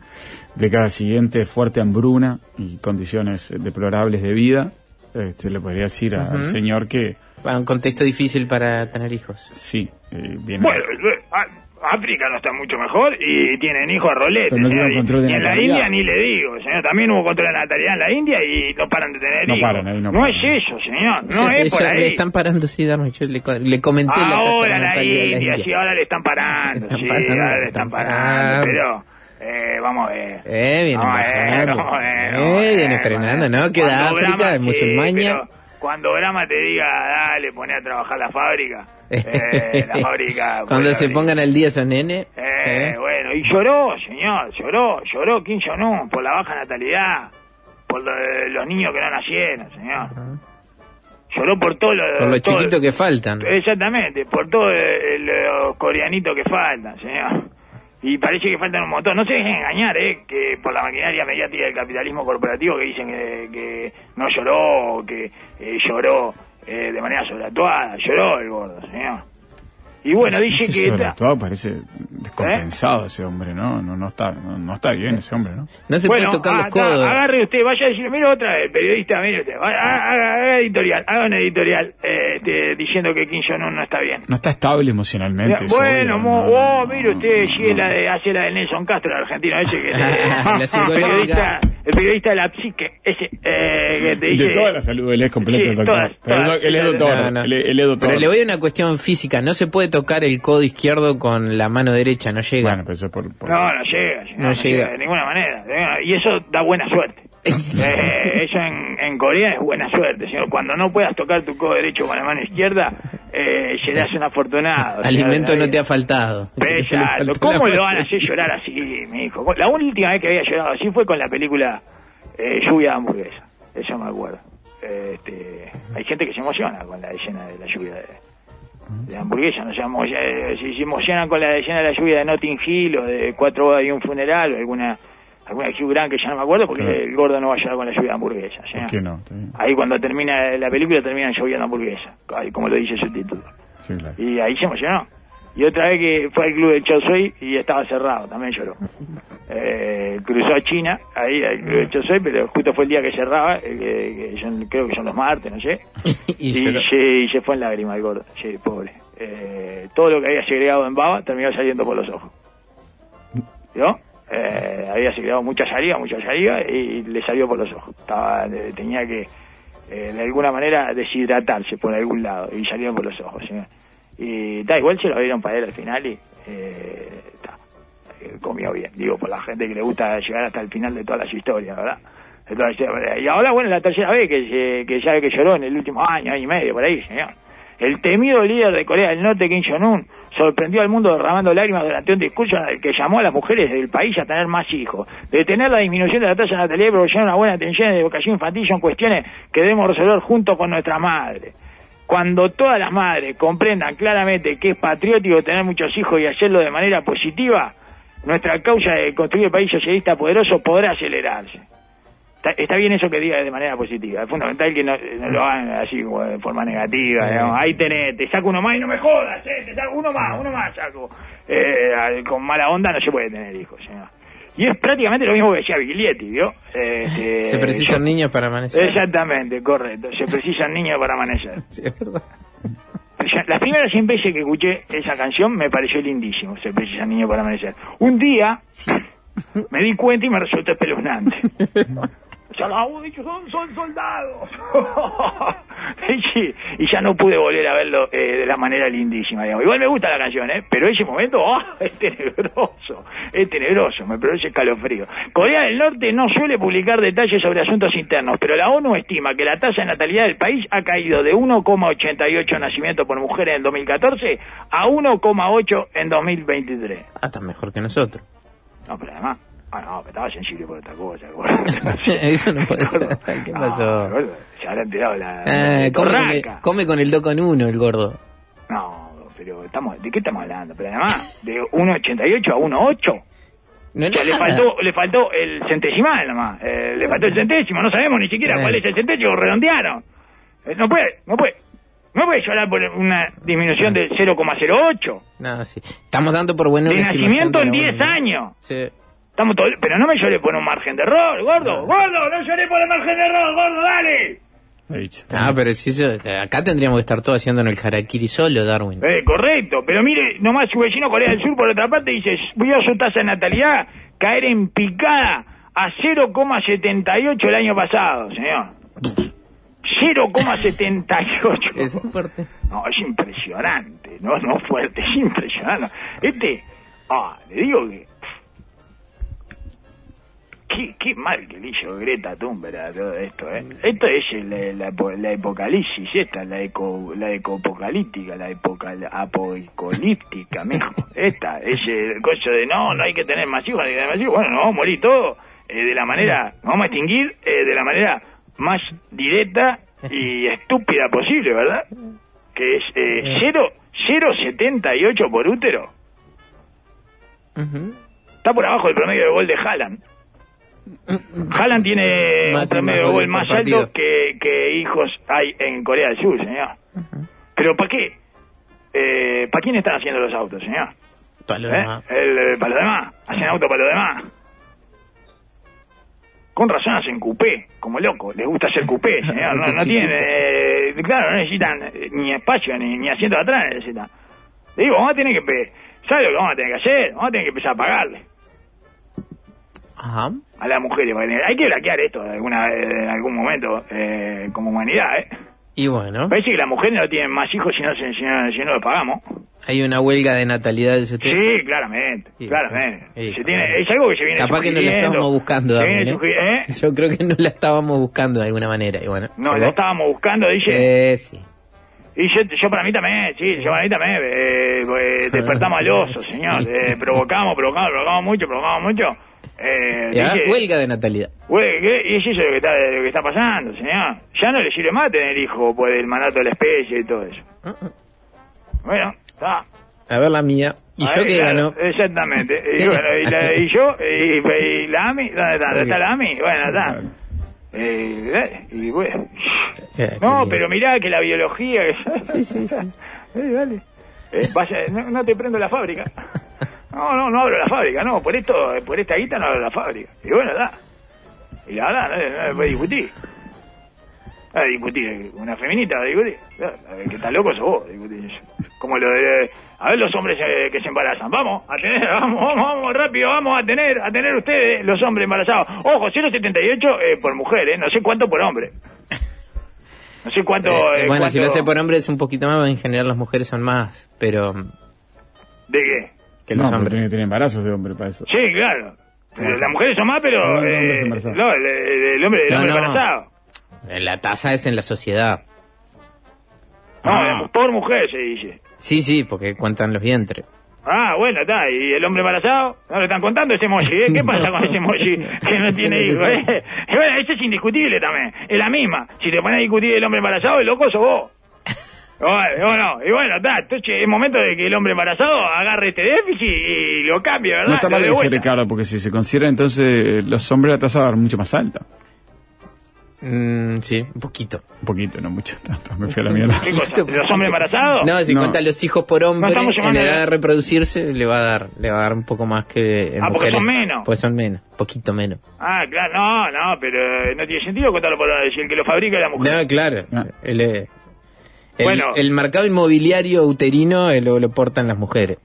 Década siguiente, fuerte hambruna y condiciones eh, deplorables de vida. Eh, se le podría decir al señor que Bueno, un contexto difícil para tener hijos. sí, eh, viene. Bueno, eh, África no está mucho mejor y tienen hijos a rolete. Pero no tienen control de y en la. India ni le digo, señor. También hubo control de natalidad en la India y no paran de tener No hijos. paran, ahí no paran. es eso, señor. No Ya- es por ahí. Le están parando, sí, Darwin. Yo le, le comenté la Ahora la natalidad de la India, India. sí, ahora le están parando, Están sí, parando, ahora le están parando, pero eh, vamos a ver. Eh, viene Vamos a ver, Eh, ver, viene frenando, ¿no? Queda Cuando África, Brahma- el musulmaña. pero cuando Brahma te diga, dale, poné a trabajar la fábrica, eh, la fábrica... Cuando se abrir. pongan al día esos nenes. Eh, eh, bueno, y lloró, señor, lloró, lloró Kim Jong-un por la baja natalidad, por lo de los niños que no nacieron, señor. Lloró por todo lo... Por los todo- chiquitos que faltan. Exactamente, por todos los coreanitos que faltan, señor. Y parece que faltan un montón. No se dejen engañar, ¿eh? Que por la maquinaria mediática del capitalismo corporativo que dicen que, que no lloró, que eh, lloró eh, de manera sobreactuada. Lloró el gordo, señor. Y bueno, dice que... sobre esta- todo parece descompensado ¿Eh? ese hombre, ¿no? No, no está, no, no está bien ese hombre, ¿no? No se bueno, puede tocar los ah, codos. agarre usted, vaya a decirle, mire otra vez, periodista, mire usted, haga, haga- haga editorial, haga una editorial eh, este, diciendo que Kim Jong-un no está bien. No está estable emocionalmente. bueno, mo- no, oh, mire usted, no, si es la de, hace la de Nelson Castro, el argentino ese que La el periodista, el periodista de la psique, ese eh, que te dice... De toda la salud, él es completo Sí, doctor. todas, él, todas, él es doctor. Él, él es doctor. Pero le voy a una cuestión física. No se puede tocar el codo izquierdo con la mano derecha, no llega. Bueno, pero eso es por... por- No, no llega, No llega. de ninguna manera. Y eso da buena suerte. Eh, eso en, en Corea es buena suerte, señor. Cuando no puedas tocar tu codo derecho con la mano izquierda, eh, serás un afortunado. señor. Alimento no te ha faltado. Faltó ¿Cómo lo van a hacer llorar así, mi hijo? La última vez que había llorado así fue con la película eh, Lluvia de hamburguesa. Eso me acuerdo. Eh, Este, hay gente que se emociona con la escena de la lluvia de, de hamburguesa. No se emo- eh, si se emocionan con la escena de la lluvia de Notting Hill o de Cuatro bodas y un funeral o alguna alguna Hugh Grant que ya no me acuerdo porque Claro. el gordo no va a llorar con la lluvia de hamburguesa. ¿sí? ¿Por qué no? Está bien. Ahí cuando termina la película terminan lloviendo hamburguesa, como lo dice su título. Sí, claro. Y ahí se emocionó. Y otra vez que fue al club del Chao Suey y estaba cerrado, también lloró. Eh, cruzó a China, ahí al club del Chao Suey, pero justo fue el día que cerraba, eh, que, creo que son los martes, no sé. y Y se, y se fue en lágrimas el gordo, sí, pobre. Eh, todo lo que había segregado en baba terminó saliendo por los ojos. ¿Vio? Eh, había segregado mucha saliva, mucha saliva y le salió por los ojos. Estaba, tenía que, eh, de alguna manera, deshidratarse por algún lado y salió por los ojos. ¿sí? Y da igual se lo dieron para él al final y eh, eh, comió bien. Digo, por la gente que le gusta llegar hasta el final de todas las historias, ¿verdad? Y ahora, bueno, la tercera vez que, se- que lloró en el último año, año y medio, por ahí, señor. El temido líder de Corea del Norte, Kim Jong-un, sorprendió al mundo derramando lágrimas durante un discurso en el que llamó a las mujeres del país a tener más hijos. Detener la disminución de la tasa natalidad y proporcionar una buena atención de educación infantil son cuestiones que debemos resolver junto con nuestras madres. Cuando todas las madres comprendan claramente que es patriótico tener muchos hijos y hacerlo de manera positiva, nuestra causa de construir el país socialista poderoso podrá acelerarse. Está, está bien eso que diga de manera positiva. Es fundamental que no, no lo hagan así de forma negativa. Sí. digamos. Ahí tenés, te saco uno más y no me jodas, eh, te saco uno más, uno más saco. Eh, con mala onda no se puede tener hijos, señor. Y es prácticamente lo mismo que decía Biglietti, ¿vio? Este, Se precisan yo- niños para amanecer. Exactamente, correcto. Se precisan niños para amanecer. Sí, es verdad. Las primeras 100 veces que escuché esa canción me pareció lindísimo, Se precisa niño para amanecer. Un día me di cuenta y me resultó espeluznante. ya los hago dicho, son, son soldados. y, y ya no pude volver a verlo eh, de la manera lindísima, digamos. Igual me gusta la canción, ¿eh? Pero ese momento, ¡ah! es tenebroso, es tenebroso, me produce escalofrío. Corea del Norte no suele publicar detalles sobre asuntos internos, pero la ONU estima que la tasa de natalidad del país ha caído de 1,88 nacimientos por mujeres en 2014 a 1,8 en 2023. Ah, está mejor que nosotros. No, pero además... Ah, no, pero estaba sensible por otra cosa. Eso no puede ser. ¿Qué pasó? se habrá enterado la... Ah, la come, con come con el do con uno, el gordo. No, pero estamos, ¿de qué estamos hablando? Pero además, de 1,88 a 1,8. No O sea, le faltó, le faltó el centesimal nomás. Eh, le faltó el centésimo. No sabemos ni siquiera Eh. cuál es el centésimo. Redondearon. Eh, no puede, no puede. No puede llorar por una disminución del 0,08. No, sí. Estamos dando por bueno De nacimiento en la 10 ONU. años. Sí. Estamos todo, pero no me lloré por un margen de error, gordo. Gordo, no lloré por el margen de error, gordo, dale. Ah, pero si eso, acá tendríamos que estar todos haciéndonos el harakiri solo, Darwin. Eh, correcto, pero mire, nomás su vecino Corea del Sur, por otra parte, dice, vio su tasa de natalidad caer en picada a 0,78 el año pasado, señor. 0,78. Es fuerte. No, es impresionante, no, no fuerte, es impresionante. Este, ah, le digo que... Qué, qué mal que le hizo Greta Thunberg a todo esto, ¿eh? Esto es el- la, la, la apocalipsis, esta, la eco, la ecopocalíptica, la época apocalíptica, mijo. Esta, es el coso de no, no hay que tener más hijos, no hay que tener más hijos. Bueno, nos vamos a morir todos eh, de la manera, nos vamos a extinguir eh, de la manera más directa y estúpida posible, ¿verdad? Que es eh, cero- 0,78 por útero. Está por abajo del promedio de gol de Haaland. Haaland tiene Más un promedio de gol más alto que, que hijos hay en Corea del Sur, señor. Pero ¿para qué? Eh, ¿Para quién están haciendo los autos, señor? Para lo ¿Eh? demás. El, eh, para los demás. Hacen auto para los demás. Con razón hacen coupé, como loco. Les gusta hacer coupé, señor. No, no tienen... eh, claro, no necesitan ni espacio, ni, ni asiento de atrás necesitan. Le digo, vamos a tener que... pe- ¿Sabe lo que vamos a tener que hacer? Vamos a tener que empezar a pagarle Ajá. a las mujeres. Hay que blanquear esto de alguna, en algún momento eh, como humanidad, ¿eh? Y bueno, Parece que las mujeres no tienen más hijos si no, se- si no, si no los pagamos. hay una huelga de natalidad del CT. Sí, claramente, Sí, claramente. sí, Se tiene, es algo que se viene Capaz que no la estábamos buscando, Darwin, ¿eh? ¿eh? Yo creo que no la estábamos buscando de alguna manera. Y bueno, No, la estábamos buscando, dice. Eh, sí. Y yo, yo para mí también, sí, yo para mí también. Eh, pues, despertamos al oso, señor. Eh, provocamos, provocamos, provocamos mucho, provocamos mucho. Eh, dije, Huelga de natalidad. ¿qué? Y es eso lo que, está, lo que está pasando, señor. Ya no le sirve más tener hijo por el mandato de la especie y todo eso. Bueno, está. A ver la mía. ¿Y yo Ahí, que claro, ganó? Exactamente. Y, bueno, y, la- y yo, y, y la AMI, ¿dónde está? ¿Dónde está la AMI? Bueno, está. Eh, eh, y bueno. No, pero mirá que la biología... Sí, sí, sí. Eh, dale. Eh, vaya, no, no te prendo la fábrica. No, no, no abro la fábrica, no, por esto, por esta guita no abro la fábrica. Y bueno, da. Y la verdad, no, no se puede discutir. No se discutir, una feminista va a discutir. No, El que está loco sos vos, discutir. Como lo de, a ver los hombres eh, que se embarazan. Vamos a tener, vamos, vamos, vamos, rápido, vamos a tener, a tener ustedes los hombres embarazados. Ojo, 078 eh, por mujer, eh, no sé cuánto por hombre. No sé cuánto... Eh, bueno, si lo hace por hombre es un poquito más, en general las mujeres son más, pero ¿De qué? Que los hombres. tiene que tener embarazos de hombre para eso. Sí, claro. Las mujeres son más, pero... Eh, embarazados. no, el, el- el hombre, el No, hombre no. embarazado. Eh, La tasa es en la sociedad. No, Ah. por mujer se dice. Sí, sí, porque cuentan los vientres. Ah, bueno, está. ¿Y el hombre embarazado? ¿No lo están contando ese emoji? ¿eh? ¿Qué pasa con ese emoji que no Sí, tiene sí, hijos? sí. eh? Bueno, eso es indiscutible también. Es la misma. Si te pones a discutir el hombre embarazado, el loco sos vos. Bueno, y bueno, está. Entonces es momento de que el hombre embarazado agarre este déficit y lo cambie, ¿verdad? No está mal que se vuelta. recaro, porque si se considera entonces eh, los hombres la tasa va a ser mucho más alta. Mm, sí, un poquito. Un poquito, no mucho. Tanto, me fui a la mierda. ¿Qué cosa? ¿Los hombres embarazados? No, si No. cuentan los hijos por hombre, en edad de reproducirse, le va a dar le va a dar un poco más que en Ah, porque mujeres. son menos. Pues son menos, poquito menos. Ah, claro, no, no, pero eh, no tiene sentido contarlo por si el que lo fabrica es la mujer. No, claro. Ah. El, eh, el, Bueno. el mercado inmobiliario uterino eh, lo, lo portan las mujeres.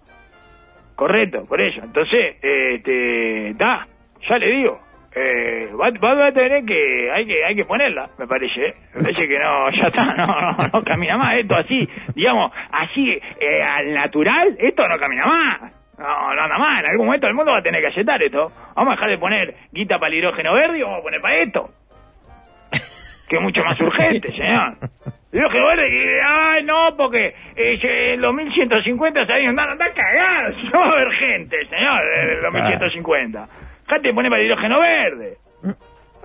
Correcto, por eso. Entonces, este, da, ya le digo. eh, va, va a tener que hay que hay que ponerla me parece ¿eh? me parece que no ya está no no no camina más esto así digamos así eh, al natural esto no camina más no no anda más en algún momento el mundo va a tener que aceptar esto vamos a dejar de poner guita para el hidrógeno verde y vamos a poner para esto que es mucho más urgente señor hidrógeno verde que ay no porque eh, en los 1150 se habían andado anda cagado si no va a haber gente señor en los 1150 Dejate de poner para el hidrógeno verde.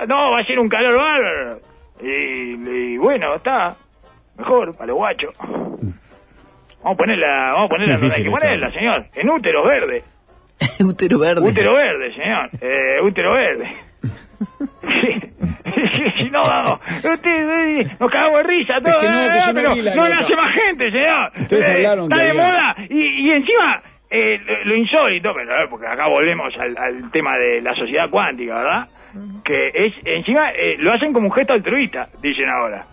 No, va a ser un calor bárbaro. Y, y bueno, está. Mejor, para los guachos. Vamos a ponerla, vamos a ponerla, hay que ponerla, señor. En útero verde. Útero verde. Útero verde, señor. Eh, útero verde. Sí, sí, no. Usted, eh, nos cagamos de risa todos. que no, que yo no pero vi la no nota. nace más gente, señor. Ustedes hablaron Está que de había- moda y, y encima eh, lo, lo insólito, pero, eh, porque acá volvemos al, al tema de la sociedad cuántica, ¿verdad? Que es, encima, eh, lo hacen como un gesto altruista, dicen ahora.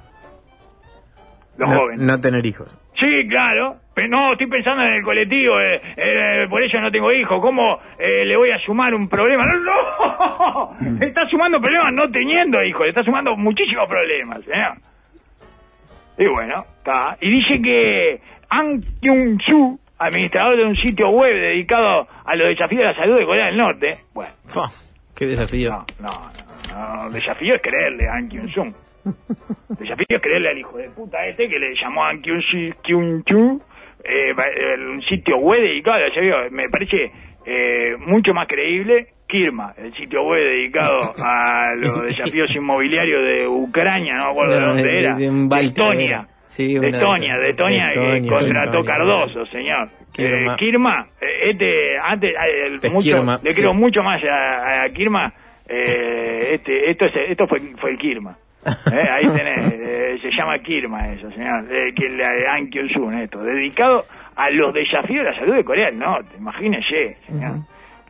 Los no, jóvenes. no tener hijos. Sí, claro. No, estoy pensando en el colectivo. eh, eh, por eso no tengo hijos. ¿Cómo eh, le voy a sumar un problema? ¡No! no! Está sumando problemas no teniendo hijos. Le está sumando muchísimos problemas. ¿eh? Y bueno, está. Y dice que Ang Kyung-soo, administrador de un sitio web dedicado a los desafíos de la salud de Corea del Norte. Bueno, qué desafío. no, no, no, no. Desafío es creerle a An Kyung-soo. Desafío es creerle al hijo de puta este que le llamó a Kyung-Chu, eh, eh, un sitio web dedicado al desafío. Me parece eh, mucho más creíble Kirma, el sitio web dedicado a los desafíos inmobiliarios de Ucrania, no me acuerdo de dónde de- era. de un De Estonia. Sí, de Estonia, de Estonia, que contrató Estonia. Cardoso, señor. Kirma. Eh, Kirma, eh, este, antes, eh, el- mucho- Kirma, le sí. creo mucho más a, a Kirma. eh, este, esto, es, esto fue, fue el Kirma. Eh, ahí tenés, eh, se llama Kirma eso, señor. Eh, que le An Kyung-sun, esto, dedicado a los desafíos de la salud de Corea del Norte, imagínese, señor.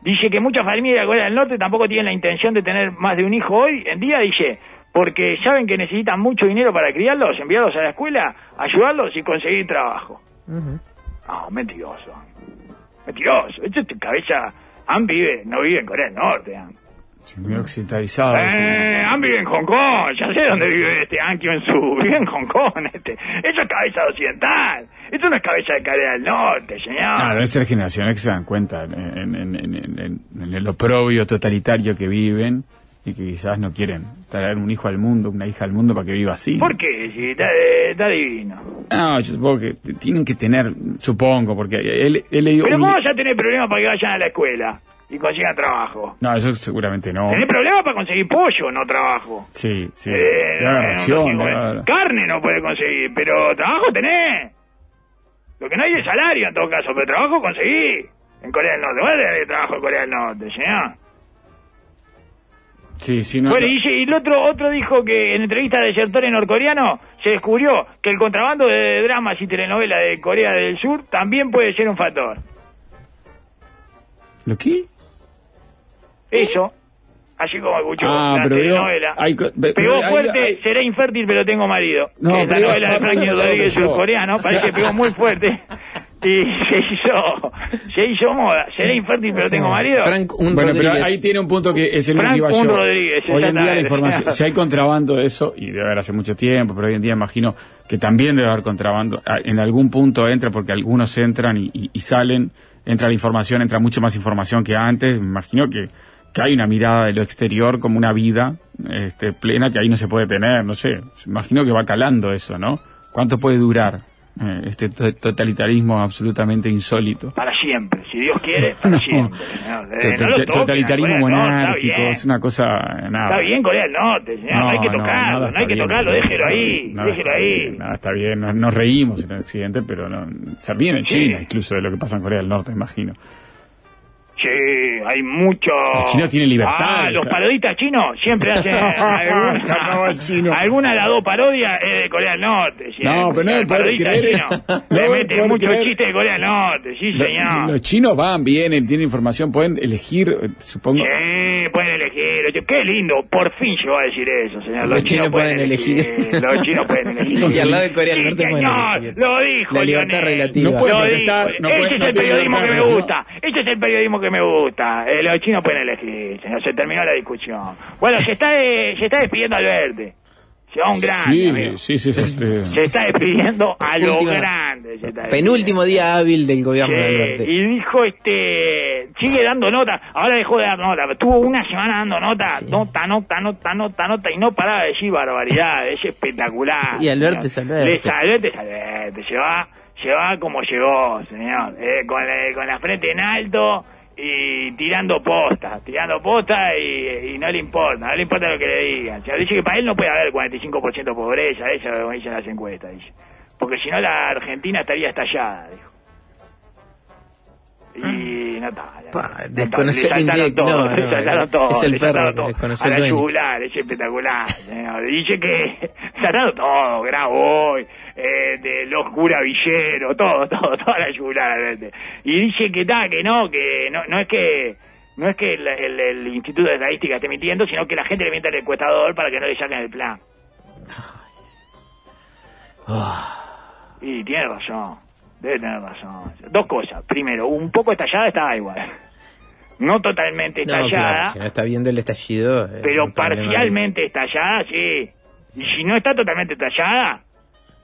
Dice que muchas familias de Corea del Norte tampoco tienen la intención de tener más de un hijo hoy en día, dice, porque saben que necesitan mucho dinero para criarlos, enviarlos a la escuela, ayudarlos y conseguir trabajo. No, mentiroso. Mentiroso. Esto es tu cabeza. An vive, no vive en Corea del Norte. An. Sí, muy occidentalizado. Eh, An vive en Hong Kong. Ya sé dónde vive este An Kyung-soo. Vive en Hong Kong este. Eso es cabeza occidental. Esto no es cabeza de Corea del Norte, señor. Ah, deben ser generaciones que se dan cuenta en, en, en, en- en- en el oprobio totalitario que viven y que quizás no quieren traer un hijo al mundo, una hija al mundo para que viva así. ¿Por qué? Si está, está divino. No, yo supongo que tienen que tener, supongo, porque él, él Pero un ¿cómo vas a tener problemas para que vayan a la escuela y consigan trabajo? No, eso seguramente no. Tenés problemas para conseguir pollo, no trabajo. Sí, sí. Eh, no, ración, Carne no puede conseguir, pero trabajo tenés. Lo que no hay es salario en todo caso, pero trabajo conseguí. En Corea del Norte. ¿Cuál es el trabajo en Corea del Norte, señor? Sí, sí, no. bueno, no. y, y el otro, otro dijo que en entrevista de desertores norcoreanos se descubrió que el contrabando de dramas y telenovelas de Corea del Sur también puede ser un factor. ¿Lo qué? Eso, así como escuchó Ah, la pero telenovela. hay pegó hay- fuerte, hay- seré infértil pero tengo marido. No, es la pero- novela de Frankie Rodríguez surcoreano, parece que pegó muy fuerte. Y se hizo, se hizo moda. Seré infértil pero tengo marido. Frank, un Bueno, pero ahí tiene un punto que es el Frank que iba yo. Rodríguez, hoy en día la información, si hay contrabando de eso, y debe haber hace mucho tiempo, pero hoy en día imagino que también debe haber contrabando. Ah, En algún punto entra, porque algunos entran y, y- y salen, entra la información, entra mucho más información que antes. Me imagino que, que hay una mirada de lo exterior como una vida este, plena que ahí no se puede tener, no sé. Imagino que va calando eso, ¿no? ¿Cuánto puede durar eh, este to- totalitarismo absolutamente insólito? Para siempre, si Dios quiere, para No. siempre. Eh, no lo toquen, totalitarismo monárquico, es una cosa nada. Está bien Corea del Norte, señor, no, hay que tocarlo, no, hay que tocarlo, déjelo ahí, déjelo está ahí. bien, nada está bien, nos, reímos en el occidente, pero no, también en Sí. China, incluso de lo que pasa en Corea del Norte, imagino. Sí, hay mucho. Los chinos tienen libertad, Ah, los parodistas chinos siempre hacen alguna, Carnaval chino. alguna de las dos parodias es de Corea del Norte. No, pero no el me puedo parodista creer. chino No le me mete puedo muchos creer. chistes de Corea del Norte, sí, Lo- señor. Los chinos van, vienen, tienen información, pueden elegir, eh, supongo. Sí, pueden elegir. Qué lindo, por fin llegó a decir eso, señor. Los chinos pueden elegir. Los chinos pueden elegir. Y al lado de Corea del Sí, Norte pueden señor, elegir. Lo dijo, La libertad Lionel. relativa. No no Ese es no el periodismo que me gusta. Ese es el periodismo que me gusta. Eh, los chinos pueden elegir, señor. Se terminó la discusión. Bueno, se está, de- se está despidiendo Alberti. Se va un grande, Sí, amigo. sí, sí, sí. Se está despidiendo a lo Última- grande. se está Penúltimo día hábil del gobierno de Sí, Alberti. y dijo este sigue dando nota ahora dejó de dar nota tuvo una semana dando nota nota nota nota nota nota y no paraba de decir barbaridades es espectacular Y Alberti es. Le- Alberti es Alberti se va se va como llegó señor eh, con, la, con la frente en alto y tirando posta, tirando posta y, y no le importa, no le importa lo que le digan. O sea, dice que para él no puede haber 45% de pobreza, eso es lo que dicen las encuestas, dice. Porque si no la Argentina estaría estallada, dijo. Y no está. está. No está. desconoció Le el saltaron todo, No, le no, saltaron es todo, el le perro saltaron que todo. A el la yugular, es espectacular. Dice que saltaron todo, Graboy, eh, de los curavilleros, todo, todo, toda la yugular. Y dice que está, que no, que no, no es que no es que el, el- el Instituto de Estadística esté mintiendo, sino que la gente le miente al encuestador para que no le saquen el plan. Y tiene razón, debe tener razón. Dos cosas. Primero, un poco estallada estaba igual. No totalmente No, estallada, claro, si no está viendo el estallido. eh, pero parcialmente estallada, sí. Y si no está totalmente estallada,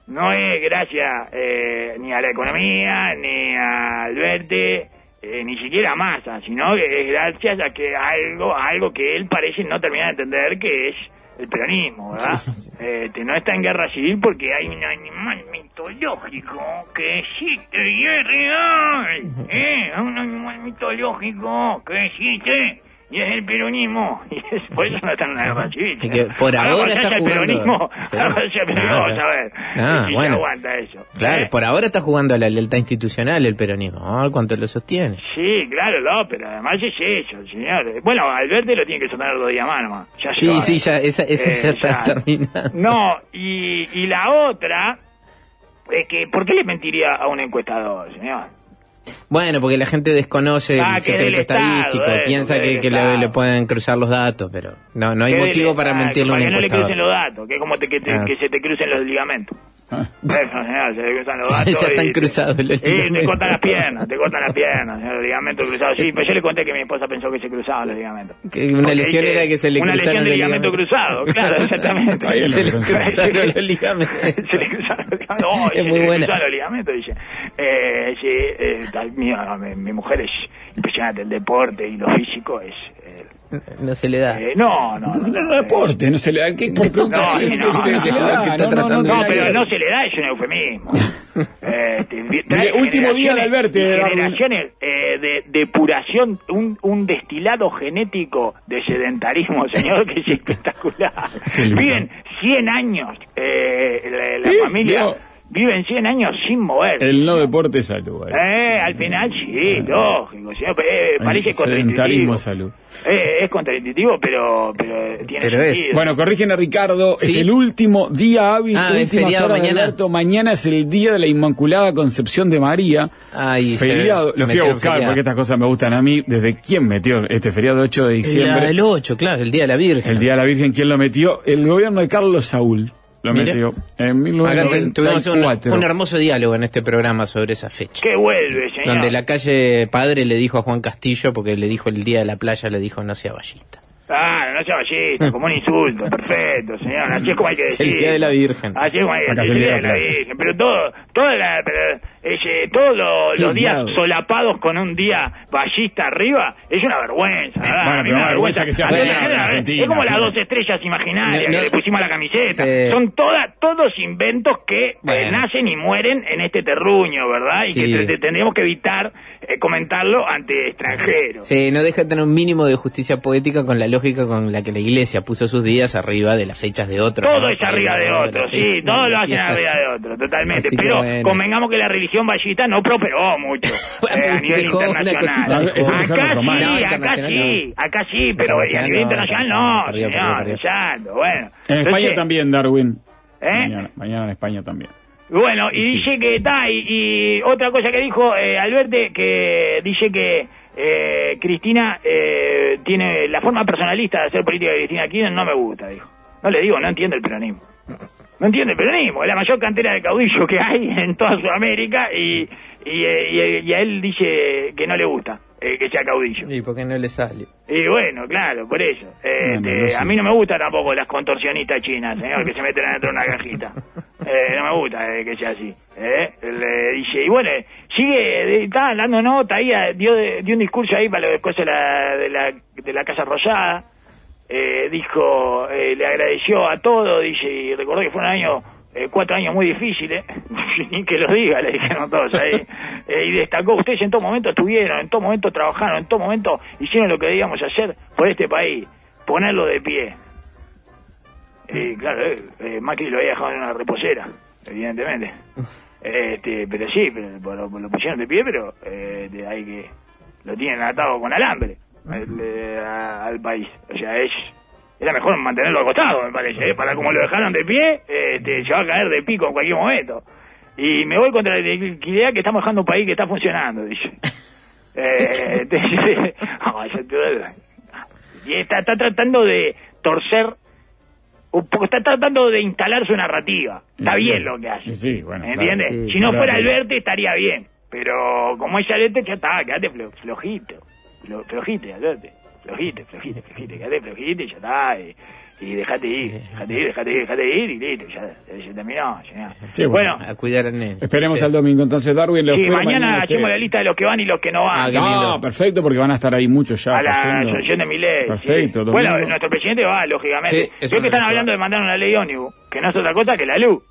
no es gracias eh, ni a la economía, ni a Alberti, eh, ni siquiera a Massa, sino que es gracias a que algo, a algo que él parece no terminar de entender que es el peronismo, ¿verdad? Este, no está en guerra civil porque hay un animal mitológico que existe y es real, ¿eh? Un animal mitológico que existe y es el peronismo. Y es, por eso no está en guerra civil. Y que por ahora está el jugando- peronismo, Sí. ahora cuando haya el peronismo, Ah, vamos a ver ah, si bueno. se aguanta eso. Claro, ¿eh? por ahora está jugando a la lealtad institucional el peronismo. Vamos a ver cuánto lo sostiene. Sí, claro, no, pero además es eso, señor. Bueno, Alberti lo tiene que sostener dos días más nomás. Ya Sí, va. sí, ya, esa, esa Eh, ya está ya. terminada. No, y, y la otra es que, ¿por qué le mentiría a un encuestador, señor? Bueno, porque la gente desconoce Ah, el secreto estadístico, eso, piensa que que, le, le pueden cruzar los datos, pero no, no hay motivo para mentirle a un Para que no le crucen los datos, que es como te- que, te- Ah. que se te crucen los ligamentos. Eso, señor, se le cruzan los datos. Están y- cruzados los y te cortan las piernas, te cortan las piernas, señor, los ligamentos cruzados. Sí, pero yo le conté que mi esposa pensó que se cruzaban los ligamentos. Que una Porque lesión era que se le Una cruzaron lesión de los ligamento cruzado, claro, exactamente. Ahí Se le cruzaron los ligamentos. se le cruzaron los ligamentos. Oh, Es se muy le buena. cruzaron los ligamentos, dice. Eh, sí, eh, tal- mi, mi- mi mujer es impresionante, el deporte y lo físico es... eh, No se le da. eh, no, no, no. No, no, deporte, no se le da. ¿Qué, por No, no, no, se le no, No, no, no, No, no se le da, es un eufemismo. Este, último día de Alberti. Generaciones eh, de depuración, un, un destilado genético de sedentarismo, señor, que es espectacular. Viven 100 años, eh, la, la Sí, familia, no. Viven 100 años sin moverse. El no deporte es salud. Eh, al final sí, lógico, señor, eh, parece El sedentarismo contraintuitivo. es salud. Eh, es contraintuitivo, pero, pero tiene Pero es. Bueno, corrigen a Ricardo, es el último día hábil, Ah, es feriado mañana. Alberto. Mañana es el día de la Inmaculada Concepción de María. Ay, feriado, se lo fui a buscar feriado. porque estas cosas me gustan a mí. ¿Desde quién metió este feriado 8 de diciembre? del 8, claro, el Día de la Virgen. El Día de la Virgen, ¿quién lo metió? El gobierno de Carlos Saúl lo Mire. metió en Acá te- tuvimos un, 1994. un hermoso diálogo en este programa sobre esa fecha. Que vuelve, señor. Donde la calle Padre le dijo a Juan Castillo, porque le dijo el día de la playa, le dijo no sea ballista. Claro, no sea ballista, como un insulto, perfecto, señor. Así es como hay que Es decir. el Día de la Virgen. Así es como hay que decir. es El Día de la Virgen. Pero todo, toda la, pero, ese, todos lo- Sí, los días claro. solapados con un día ballista arriba es una vergüenza, vergüenza que sea. Argentina, Es como sí. las dos estrellas imaginarias No, no. que le pusimos a la camiseta. Sí. Son todas, todos inventos que eh, nacen y mueren en este terruño, ¿verdad? Y Sí. que te- te- tendríamos que evitar eh, comentarlo ante extranjeros. Sí, no deja de tener un mínimo de justicia poética con la lógica con la que la iglesia puso sus días arriba de las fechas de otros. Todo ¿no? es arriba de otro, sí, todo lo hacen arriba de otro, totalmente. Así que Pero bueno. convengamos que la religión vallita no prosperó mucho eh, a nivel una internacional. cosita, acá sí, No, acá sí, acá sí, pero a Internacional nivel no, internacional no, perdió, perdió, señor, perdió. exacto, bueno. En España Entonces, también, Darwin. ¿Eh? Mañana, mañana en España también. Bueno, y Sí. dice que está, y, y otra cosa que dijo eh, Alberti, que dice que eh, Cristina eh, tiene la forma personalista de hacer política de Cristina Kirchner no me gusta, dijo. No le digo, no entiende el peronismo. No entiende el peronismo, es la mayor cantera de caudillo que hay en toda Sudamérica y, y, eh, y- y a él dice que no le gusta eh, que sea caudillo. ¿Y por qué no le sale? Y bueno, claro, por eso. Este, no a mí no me gustan tampoco las contorsionistas chinas, señor, que se meten adentro de una cajita. Eh, no me gusta eh, que sea así. ¿eh? Le dice, y bueno, sigue, está dando nota ahí, eh, dio, dio un discurso ahí para las cosas de la, de la, de la Casa Rosada. Eh, dijo, eh, le agradeció a todo, dice, y recordó que fueron años, eh, cuatro años muy difíciles, ni que lo diga, le dijeron todos ahí, Eh, y destacó, ustedes en todo momento estuvieron, en todo momento trabajaron, en todo momento hicieron lo que debíamos hacer por este país, ponerlo de pie. Y claro, eh, eh, Macri lo había dejado en una reposera, evidentemente. Este, pero sí, pero, lo, lo pusieron de pie, pero eh, de ahí que lo tienen atado con alambre el, eh, a- al país. O sea, es era mejor mantenerlo acostado, me parece. ¿eh? Para como lo dejaron de pie, este, se va a caer de pico en cualquier momento. Y me voy contra la idea que estamos dejando un país que está funcionando, dice. Eh, dice, y está, está tratando de torcer un poco, está tratando de instalar su narrativa. Está Sí. bien lo que hace. Sí, bueno, ¿Me claro. entiendes? Sí, si no fuera Alberti estaría bien. Pero como es Alberti, ya está, quédate flo- flojito. Flo- flojite, Alberti. Flojite, flojite, flojite, quédate flojite y ya está. Y, y dejate ir, dejate ir, dejate ir, dejate ir y listo, ya, ya se terminó. ya. Sí, bueno. bueno, A cuidar al nene. Esperemos Sí. al domingo entonces, Darwin. lo sí, mañana usted. hacemos la lista de los que van y los que no van. Ah, No, perfecto, porque van a estar ahí muchos ya. a la asociación de mi ley. Perfecto, domingo. Bueno, nuestro presidente va, lógicamente. Sí, Creo que es están hablando va. de mandar una ley ómnibus, que no es otra cosa que la luz.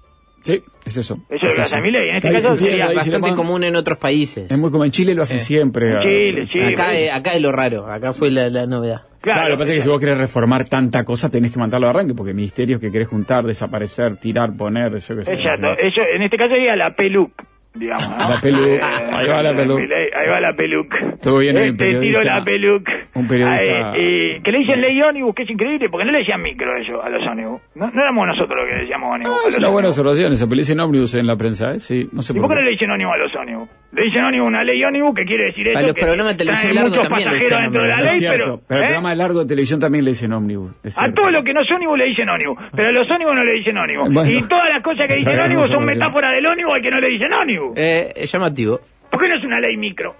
Sí, es eso. Eso es en este caso sería Bastante común en otros países. Es muy como en Chile lo hacen siempre. En Chile, acá, es, acá es lo raro, acá fue la, la novedad. Claro, lo que pasa es que si vos querés reformar tanta cosa, tenés que mandarlo de arranque, porque ministerios que querés juntar, desaparecer, tirar, poner, yo qué sé. Exacto, eso, en este caso sería la peluc, digamos. ¿no? La peluc. Eh, Ahí va la peluc. Milei, Ahí va la peluc. Todo bien, Eh, un Te tiro la peluc. un periodista- Ahí, y que le dicen ley ónibus, que es increíble, porque no le decían micro eso a los ónibus. No, no éramos nosotros los que decíamos ónibus. Ah, es una buena observación, esa le dicen ómnibus en la prensa, ¿eh? Sí, no sé ¿Y por qué no le dicen ónibus a los ómnibus? Le dicen ónibus una ley ónibus que quiere decir eso. A los que programas de televisión muchos también le pasajeros dicen dentro de la ley, cierto, pero. pero el ¿eh? programa de largo de televisión también le dicen ómnibus. A todo lo que no es ónibus le dicen ónibus, pero a los ónibus no le dicen ónibus. Bueno. y todas las cosas que dicen ónibus son solución. metáforas del ónibus al que no le dicen ónibus. Eh, es llamativo. ¿Por qué no es una ley micro?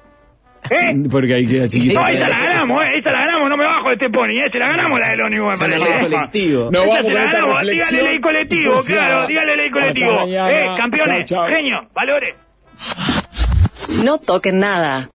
¿Eh? Porque ahí queda chiquito. No, esa la ganamos, ¿eh? Esa la ganamos, no me bajo de este pony, ¿eh? Se la ganamos la del ónibus, me Es una parece. ley colectivo. No, Esa vamos con esta reflexión. dígale ley colectivo, claro, dígale ley colectivo. Eh, campeones, genio, valores. No toquen nada.